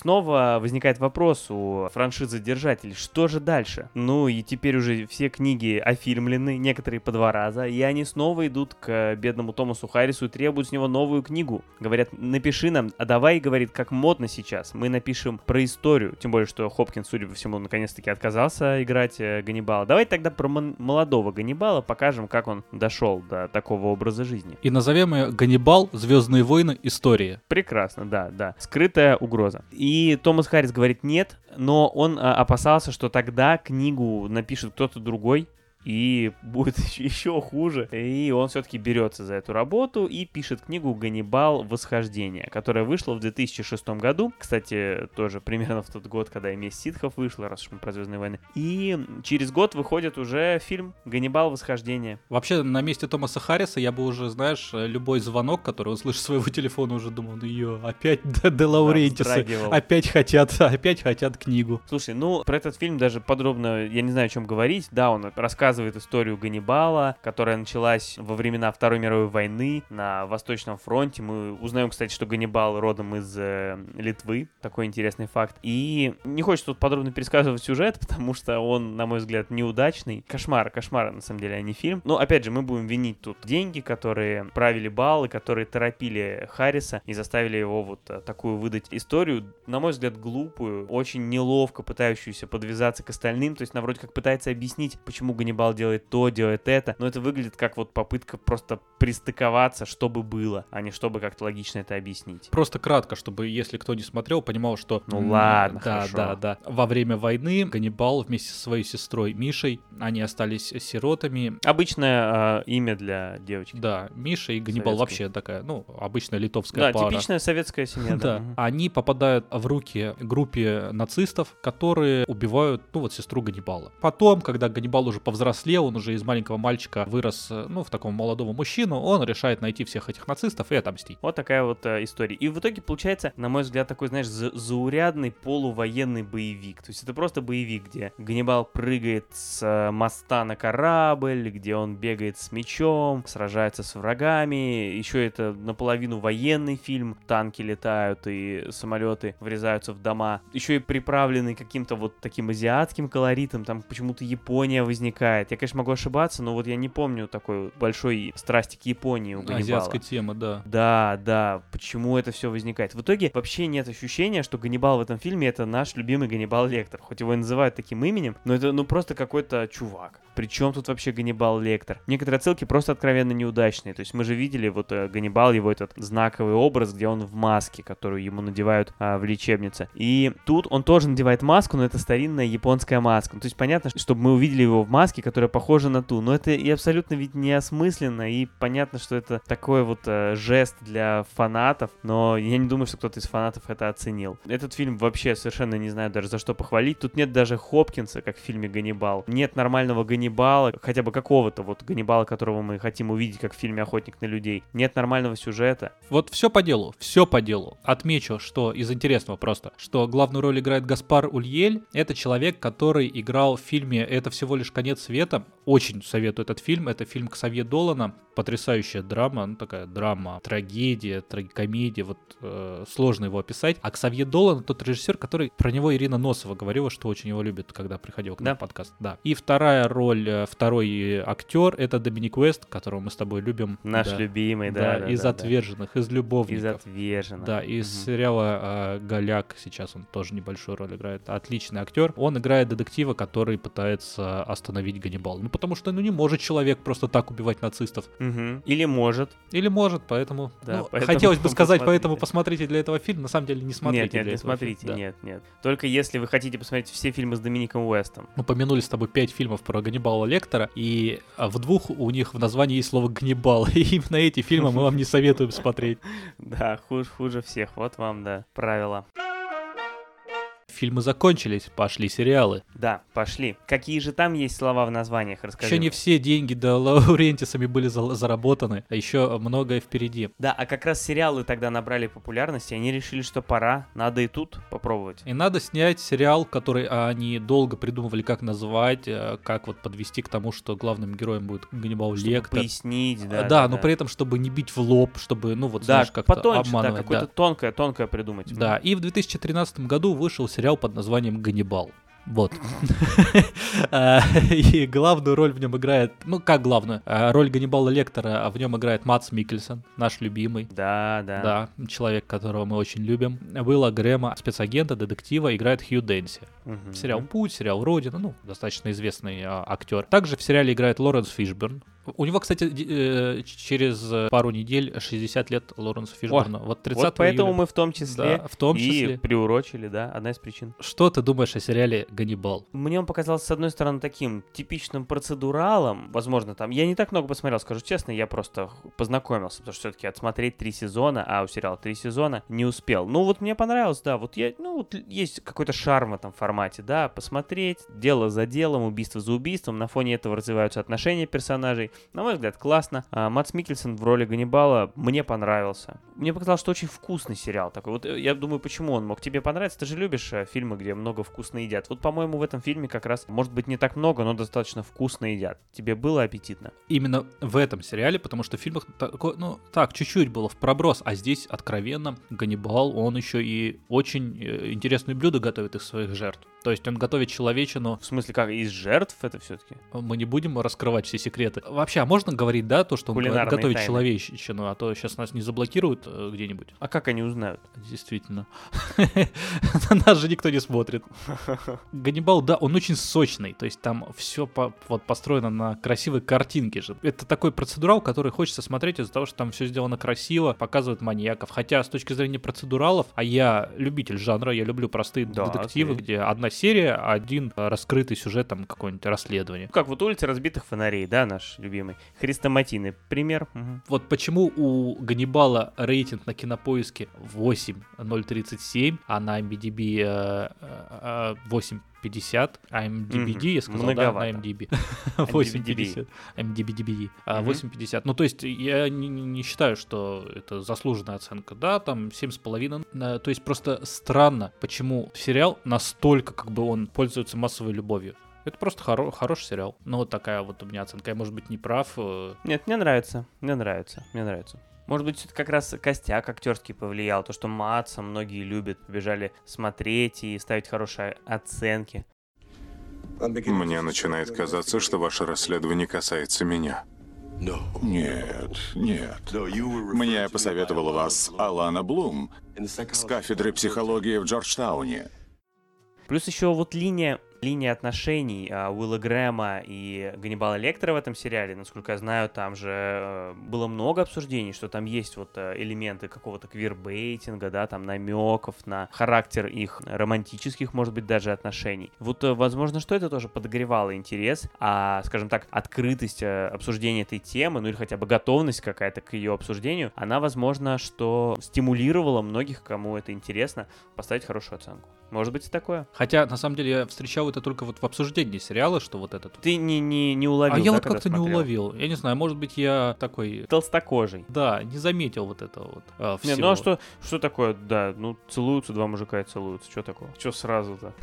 A: Снова возникает вопрос у франшизы-держателей, что же дальше? Ну и теперь уже все книги офильмлены, некоторые по два раза, и они снова идут к бедному Томасу Харрису и требуют с него новую книгу. Говорят, напиши нам, а давай, говорит, как модно сейчас, мы напишем про историю, тем более, что Хопкинс, судя по всему, наконец-таки отказался играть э, Ганнибала. Давай тогда про молодого Ганнибала покажем, как он дошел до такого образа жизни.
B: И назовем ее Ганнибал, Звездные войны, история.
A: Прекрасно, да, да. Скрытая угроза. И Томас Харрис говорит нет, но он а, опасался, что тогда книгу напишет кто-то другой, и будет <laughs> еще хуже. И он все-таки берется за эту работу и пишет книгу «Ганнибал. Восхождение», которая вышла в 2006 году. Кстати, тоже примерно в тот год, когда и «Месть ситхов» вышла, раз уж мы про «Звездные войны». И через год выходит уже фильм «Ганнибал. Восхождение».
B: Вообще, на месте Томаса Харриса я бы уже, знаешь, любой звонок, который он слышит своего телефона, уже думал, ну ее, опять Де Лаурентисы, опять хотят, <laughs> опять хотят книгу.
A: Слушай, ну, про этот фильм даже подробно, я не знаю, о чем говорить. Да, он рассказывает рассказывает историю Ганнибала, которая началась во времена Второй мировой войны на Восточном фронте. Мы узнаем, кстати, что Ганнибал родом из э, Литвы. Такой интересный факт. И не хочется тут подробно пересказывать сюжет, <laughs> потому что он, на мой взгляд, неудачный. Кошмар, кошмар, на самом деле, а не фильм. Но, опять же, мы будем винить тут деньги, которые правили баллы, которые торопили Харриса и заставили его вот э, такую выдать историю, на мой взгляд, глупую, очень неловко пытающуюся подвязаться к остальным. То есть она вроде как пытается объяснить, почему Ганнибал Ганнибал делает то, делает это, но это выглядит как вот попытка просто пристыковаться, чтобы было, а не чтобы как-то логично это объяснить.
B: Просто кратко, чтобы, если кто не смотрел, понимал, что...
A: Ну ладно,
B: Да,
A: хорошо.
B: да, да. Во время войны Ганнибал вместе со своей сестрой Мишей, они остались сиротами.
A: Обычное э, имя для девочки.
B: Да, Миша и Ганнибал Советский. вообще такая, ну, обычная литовская
A: да,
B: пара.
A: Да, типичная советская семья. <laughs>
B: Да. да. Они попадают в руки группе нацистов, которые убивают, ну, вот сестру Ганнибала. Потом, когда Ганнибал уже повзрослел, повзрослел, он уже из маленького мальчика вырос, э, ну, в таком молодого мужчину, он решает найти всех этих нацистов и отомстить.
A: Вот такая вот э, история. И в итоге получается, на мой взгляд, такой, знаешь, за- заурядный полувоенный боевик. То есть это просто боевик, где Ганнибал прыгает с э, моста на корабль, где он бегает с мечом, сражается с врагами. Еще это наполовину военный фильм. Танки летают и самолеты врезаются в дома. Еще и приправленный каким-то вот таким азиатским колоритом. Там почему-то Япония возникает. Я, конечно, могу ошибаться, но вот я не помню такой большой страсти к Японии у Ганнибала.
B: Азиатская тема, да.
A: Да, да, почему это все возникает. В итоге вообще нет ощущения, что Ганнибал в этом фильме это наш любимый Ганнибал Лектор. Хоть его и называют таким именем, но это ну просто какой-то чувак. Причем тут вообще Ганнибал Лектор? Некоторые отсылки просто откровенно неудачные. То есть мы же видели вот э, Ганнибал, его этот знаковый образ, где он в маске, которую ему надевают а, в лечебнице. И тут он тоже надевает маску, но это старинная японская маска. Ну, то есть понятно, чтобы мы увидели его в маске, которая похожа на ту. Но это и абсолютно ведь неосмысленно, и понятно, что это такой вот э, жест для фанатов, но я не думаю, что кто-то из фанатов это оценил. Этот фильм вообще совершенно не знаю даже за что похвалить. Тут нет даже Хопкинса, как в фильме «Ганнибал». Нет нормального Ганнибала, хотя бы какого-то вот Ганнибала, которого мы хотим увидеть, как в фильме «Охотник на людей». Нет нормального сюжета.
B: Вот все по делу, все по делу. Отмечу, что из интересного просто, что главную роль играет Гаспар Ульель. Это человек, который играл в фильме «Это всего лишь конец света». Очень советую этот фильм. Это фильм Ксавье Долана. Потрясающая драма, ну такая драма, трагедия, трагикомедия. Вот э, сложно его описать. А Ксавье Долан тот режиссер, который про него Ирина Носова говорила, что очень его любит, когда приходил к нам
A: Да?
B: подкаст. Да. И вторая роль, э, второй актер это Доминик Уэст, которого мы с тобой любим.
A: Наш
B: Да.
A: любимый, да.
B: Да,
A: да,
B: из
A: да, да.
B: отверженных, из любовников.
A: Из отверженных.
B: Да, из
A: Мгм.
B: сериала э, Голяк сейчас он тоже небольшую роль играет. Отличный актер. Он играет детектива, который пытается остановить Ганнибала. Ну, потому что ну, не может человек просто так убивать нацистов.
A: Мгм. Или может.
B: Или может, поэтому...
A: Да,
B: ну,
A: поэтому
B: хотелось бы <laughs> сказать,
A: посмотрите.
B: поэтому посмотрите для этого фильм. На самом деле не смотрите
A: нет, нет, не смотрите,
B: фильма. Да.
A: нет, нет. Только если вы хотите посмотреть все фильмы с Домиником Уэстом.
B: Мы помянули с тобой пять фильмов про Ганнибала Лектора, и а, в двух у них в названии есть слово «Ганнибал», <laughs> и именно эти фильмы мы вам не советуем смотреть. <laughs>
A: Да, хуже, всех. Вот вам, да, правила.
B: Фильмы закончились, пошли сериалы.
A: Да, пошли. Какие же там есть слова в названиях? Расскажи.
B: Еще не все деньги до Лаурентисами были за- заработаны, а еще многое впереди.
A: Да, а как раз сериалы тогда набрали популярность, и они решили, что пора, надо и тут попробовать.
B: И надо снять сериал, который а, они долго придумывали, как назвать, э, как вот подвести к тому, что главным героем будет Ганнибал
A: Чтобы
B: Лектор.
A: пояснить,
B: А,
A: да.
B: но при этом, чтобы не бить в лоб, чтобы, ну вот,
A: Да,
B: знаешь, как-то
A: потоньше, да,
B: обманывать.
A: какое-то
B: да.
A: тонкое, тонкое придумать.
B: Да, и в 2013 году вышел сериал под названием «Ганнибал». Вот. <laughs> А, И главную роль в нем играет, ну как главную, а, роль Ганнибала Лектора а в нем играет Мац Микельсон, наш любимый.
A: Да, да.
B: Да, человек, которого мы очень любим. Уилла Грэма, спецагента, детектива, играет Хью Дэнси. Сериал «Путь», сериал «Родина», ну, достаточно известный актер. Также в сериале играет Лоренс Фишберн. У него, кстати, э, через пару недель 60 лет Лоренсу Фишберну. вот 30
A: Вот поэтому
B: июля.
A: мы в том числе
B: Да, в том
A: и
B: числе.
A: приурочили, да, одна из причин.
B: Что ты думаешь о сериале «Ганнибал»?
A: Мне он показался, с одной стороны, таким типичным процедуралом. Возможно, там... Я не так много посмотрел, скажу честно, я просто познакомился, потому что все-таки отсмотреть три сезона, а у сериала три сезона, не успел. Ну, вот мне понравилось, да, вот я... Ну, вот есть какой-то шарм в этом формате, да, посмотреть, дело за делом, убийство за убийством, на фоне этого развиваются отношения персонажей. На мой взгляд, классно. А, Мац Микельсон в роли Ганнибала мне понравился. Мне показалось, что очень вкусный сериал такой. Вот э, я думаю, почему он мог тебе понравиться. Ты же любишь э, фильмы, где много вкусно едят. Вот, по-моему, в этом фильме как раз, может быть, не так много, но достаточно вкусно едят. Тебе было аппетитно?
B: Именно в этом сериале, потому что в фильмах такой, ну, так, чуть-чуть было в проброс, а здесь откровенно Ганнибал, он еще и очень э, интересные блюда готовит из своих жертв. То есть он готовит человечину
A: В смысле, как из жертв это все-таки?
B: Мы не будем раскрывать все секреты. Вообще, а можно говорить, да, то, что он
A: Кулинарные
B: готовит
A: тайны.
B: человечину, а то сейчас нас не заблокируют э, где-нибудь.
A: А как они узнают?
B: Действительно. На <laughs> нас же никто не смотрит. <laughs> Ганнибал, да, он очень сочный. То есть там все вот построено на красивой картинке же. Это такой процедурал, который хочется смотреть из-за того, что там все сделано красиво, показывают маньяков. Хотя с точки зрения процедуралов, а я любитель жанра, я люблю простые
A: Да,
B: детективы, где одна серия, один э, раскрытый сюжет, там какое-нибудь расследование.
A: Как вот улица разбитых фонарей, да, наш любимый. Хрестоматийный пример. Мгм.
B: Вот почему у Ганнибала рейтинг на кинопоиске 8.037, а на MDB э, э, э, 8 8.50, а MDBD, я сказал,
A: Многовато.
B: да, на MDB. 8.50. MDBD. А, 8.50. Ну, то есть я не, не- считаю, что это заслуженная оценка. Да, там 7,5. Э, То есть просто странно, почему сериал настолько, как бы он пользуется массовой любовью. Это просто хоро- хороший сериал. Ну, вот такая вот у меня оценка. Я, может быть, не прав. э,
A: Нет, мне нравится, мне нравится, мне нравится. Может быть, это как раз костяк актерский повлиял, то, что Матса многие любят, побежали смотреть и ставить хорошие оценки.
I: Мне начинает казаться, что ваше расследование касается меня.
F: Нет, нет.
I: Мне посоветовала вас Алана Блум с кафедры психологии в Джорджтауне.
A: Плюс еще вот линия, линия отношений а, Уилла Грэма и Ганнибала Лектора в этом сериале, насколько я знаю, там же э, было много обсуждений, что там есть вот э, элементы какого-то квирбейтинга, да, там намеков на характер их романтических, может быть, даже отношений. Вот, э, возможно, что это тоже подогревало интерес, а, скажем так, открытость э, обсуждения этой темы, ну или хотя бы готовность какая-то к ее обсуждению, она, возможно, что стимулировала многих, кому это интересно, поставить хорошую оценку. Может быть и такое.
B: Хотя, на самом деле, я встречал это только вот в обсуждении сериала, что вот этот...
A: Ты не, не, не уловил,
B: а я вот как-то не уловил. Я не знаю, может быть, я такой...
A: Толстокожий.
B: Да, не заметил вот этого вот а,
A: Не,
B: всего.
A: ну а что, что такое, да, ну целуются два мужика и целуются, что такого? Что сразу-то?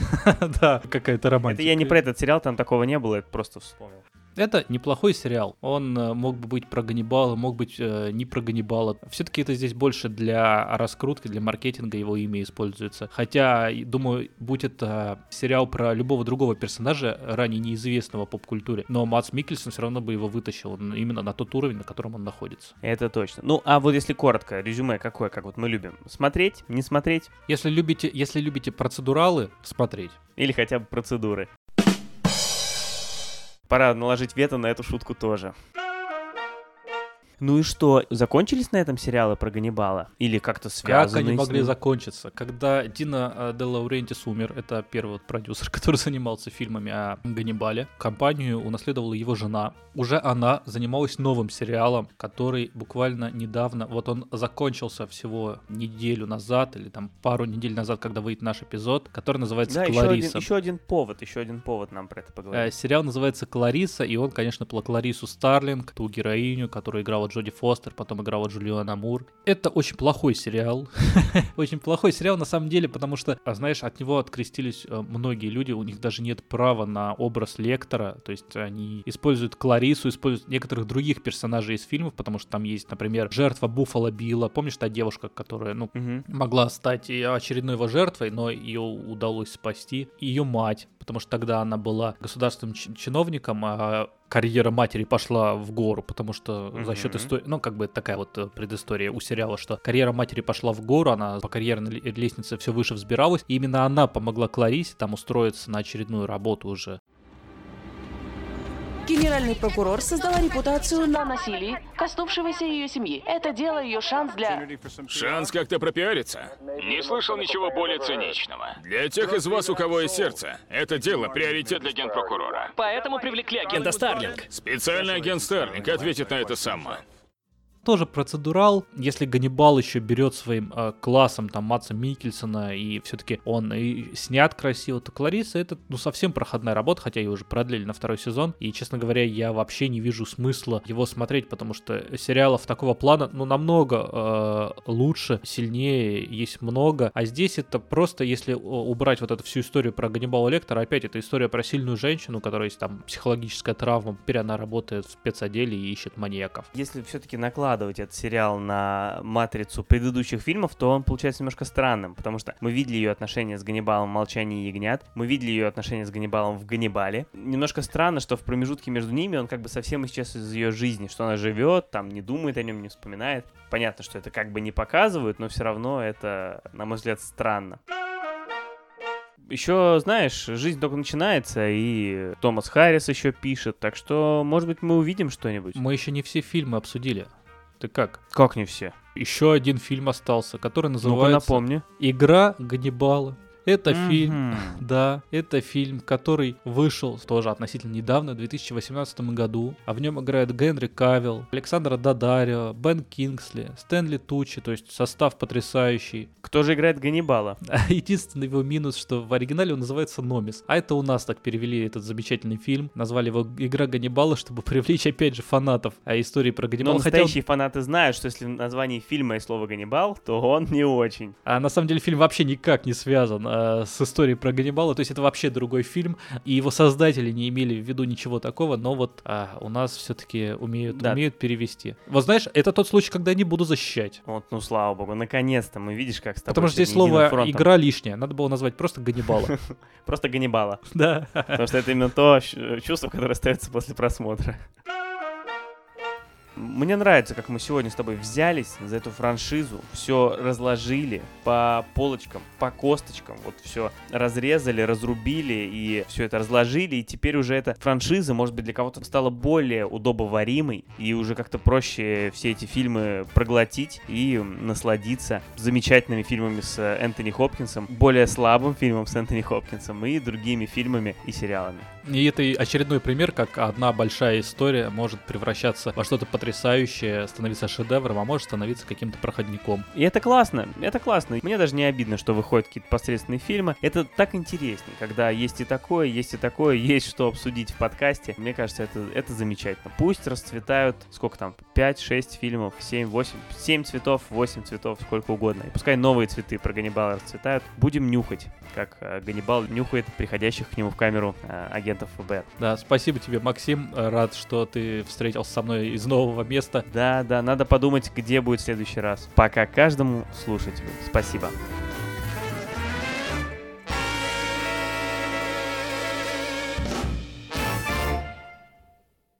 A: <laughs>
B: да, какая-то романтика.
A: Это я не про этот сериал, там такого не было, это просто вспомнил.
B: Это неплохой сериал. Он э, мог бы быть про Ганнибала, мог быть э, не про Ганнибала. Все-таки это здесь больше для раскрутки, для маркетинга его имя используется. Хотя, думаю, будь это сериал про любого другого персонажа, ранее неизвестного поп-культуре, но Мац Микельсон все равно бы его вытащил именно на тот уровень, на котором он находится.
A: Это точно. Ну, а вот если коротко, резюме какое, как вот мы любим? Смотреть, не смотреть
B: Если любите, если любите процедуралы, смотреть.
A: или хотя бы процедуры? Пора наложить вето на эту шутку тоже. Ну и что, закончились на этом сериалы про Ганнибала? Или как-то связаны
B: Как они могли закончиться? Когда Дина э, Де Лаурентис умер, это первый вот продюсер, <laughs> который занимался фильмами о Ганнибале, компанию унаследовала его жена. Уже она занималась новым сериалом, который буквально недавно, вот он закончился всего неделю назад или там пару недель назад, когда выйдет наш эпизод, который называется
A: Да, еще один,
B: «Клариса».
A: еще один повод, еще один повод нам про это
B: Э,
A: поговорить.
B: Сериал называется «Клариса», и он, конечно, про Кларису Старлинг, ту героиню, которую играла Джоди Фостер, потом играла Джулиана Мур. Это очень плохой сериал. <laughs> Очень плохой сериал, на самом деле, потому что, а, знаешь, от него открестились э, многие люди, у них даже нет права на образ лектора, то есть они используют Кларису, используют некоторых других персонажей из фильмов, потому что там есть, например, жертва Буффало Билла, помнишь, та девушка, которая, ну,
A: Мгм.
B: могла стать очередной его жертвой, но ее удалось спасти. Ее мать, потому что тогда она была государственным чи- чиновником, а карьера матери пошла в гору, потому что за счет истории, ну, как бы такая вот э, предыстория у сериала, что карьера матери пошла в гору, она по карьерной ле- лестнице все выше взбиралась, и именно она помогла Кларисе там устроиться на очередную работу уже.
J: Генеральный прокурор создала репутацию на насилии, коснувшегося ее семьи. Это дело ее шанс для...
H: Шанс как-то пропиариться? Не слышал ничего более циничного. Для тех из вас, у кого есть сердце, это дело приоритет для генпрокурора.
K: Поэтому привлекли агента Старлинг.
H: Специальный агент Старлинг ответит на это сама.
B: Тоже процедурал. Если Ганнибал еще берет своим э, классом там Матса Микельсона и все-таки он и снят красиво, то Клариса это ну совсем проходная работа, хотя ее уже продлили на второй сезон. И, честно говоря, я вообще не вижу смысла его смотреть, потому что сериалов такого плана, ну, намного э, лучше, сильнее, есть много. А здесь это просто, если убрать вот эту всю историю про Ганнибала Лектора, опять это история про сильную женщину, у которой есть там психологическая травма, теперь она работает в спецотделе и ищет маньяков.
A: Если все-таки накладывать этот сериал на матрицу предыдущих фильмов, то он получается немножко странным, потому что мы видели ее отношения с Ганнибалом в «Молчании ягнят», мы видели ее отношения с Ганнибалом в «Ганнибале». Немножко странно, что в промежутке между ними он как бы совсем исчез из ее жизни, что она живет, там не думает о нем, не вспоминает. Понятно, что это как бы не показывают, но все равно это, на мой взгляд, странно. Еще, знаешь, жизнь только начинается, и Томас Харрис еще пишет, так что, может быть, мы увидим что-нибудь.
B: Мы еще не все фильмы обсудили. Ты как?
A: Как не все?
B: Еще один фильм остался, который называется
A: напомни.
B: «Игра Ганнибала». Это фильм, да, это фильм, который вышел тоже относительно недавно, в 2018 году. А в нем играют Генри Кавилл, Александра Дадарио, Бен Кингсли, Стэнли Тучи, то есть состав потрясающий.
A: Кто же играет Ганнибала? <laughs>
B: Единственный его минус, что в оригинале он называется Номис. А это у нас так перевели этот замечательный фильм. Назвали его «Игра Ганнибала», <laughs> чтобы привлечь, опять же, фанатов а истории про Ганнибала.
A: Но настоящие он... фанаты знают, что если в названии фильма есть слово «Ганнибал», то он не очень.
B: А на самом деле фильм вообще никак не связан а, с историей про Ганнибала. То есть это вообще другой фильм. И его создатели не имели в виду ничего такого. Но вот а, у нас все-таки умеют, да. умеют перевести. Вот знаешь, это тот случай, когда я не буду защищать.
A: Вот, ну слава богу, наконец-то мы видишь, как с тобой
B: Потому что здесь слово «игра» лишнее. Надо было назвать просто Ганнибала. <laughs>
A: Просто Ганнибала.
B: Да.
A: Потому что это именно то чувство, которое остается после просмотра. Мне нравится, как мы сегодня с тобой взялись за эту франшизу, все разложили по полочкам, по косточкам, вот все разрезали, разрубили и все это разложили, и теперь уже эта франшиза, может быть, для кого-то стала более удобоваримой, и уже как-то проще все эти фильмы проглотить и насладиться замечательными фильмами с Энтони Хопкинсом, более слабым фильмом с Энтони Хопкинсом и другими фильмами и сериалами.
B: И это очередной пример, как одна большая история может превращаться во что-то потрясающее, становиться шедевром, а может становиться каким-то проходником.
A: И это классно, это классно. Мне даже не обидно, что выходят какие-то посредственные фильмы. Это так интереснее, когда есть и такое, есть и такое, <laughs> есть что обсудить в подкасте. Мне кажется, это, это замечательно. Пусть расцветают, сколько там, 5-6 фильмов, 7-8, 7 цветов, 8 цветов, сколько угодно. И пускай новые цветы про Ганнибала расцветают. Будем нюхать, как э, Ганнибал нюхает приходящих к нему в камеру э, агентов агентов ФБР.
B: Да, спасибо тебе, Максим. Рад, что ты встретился со мной из нового места.
A: Да, да, надо подумать, где будет в следующий раз. Пока каждому слушателю. Спасибо.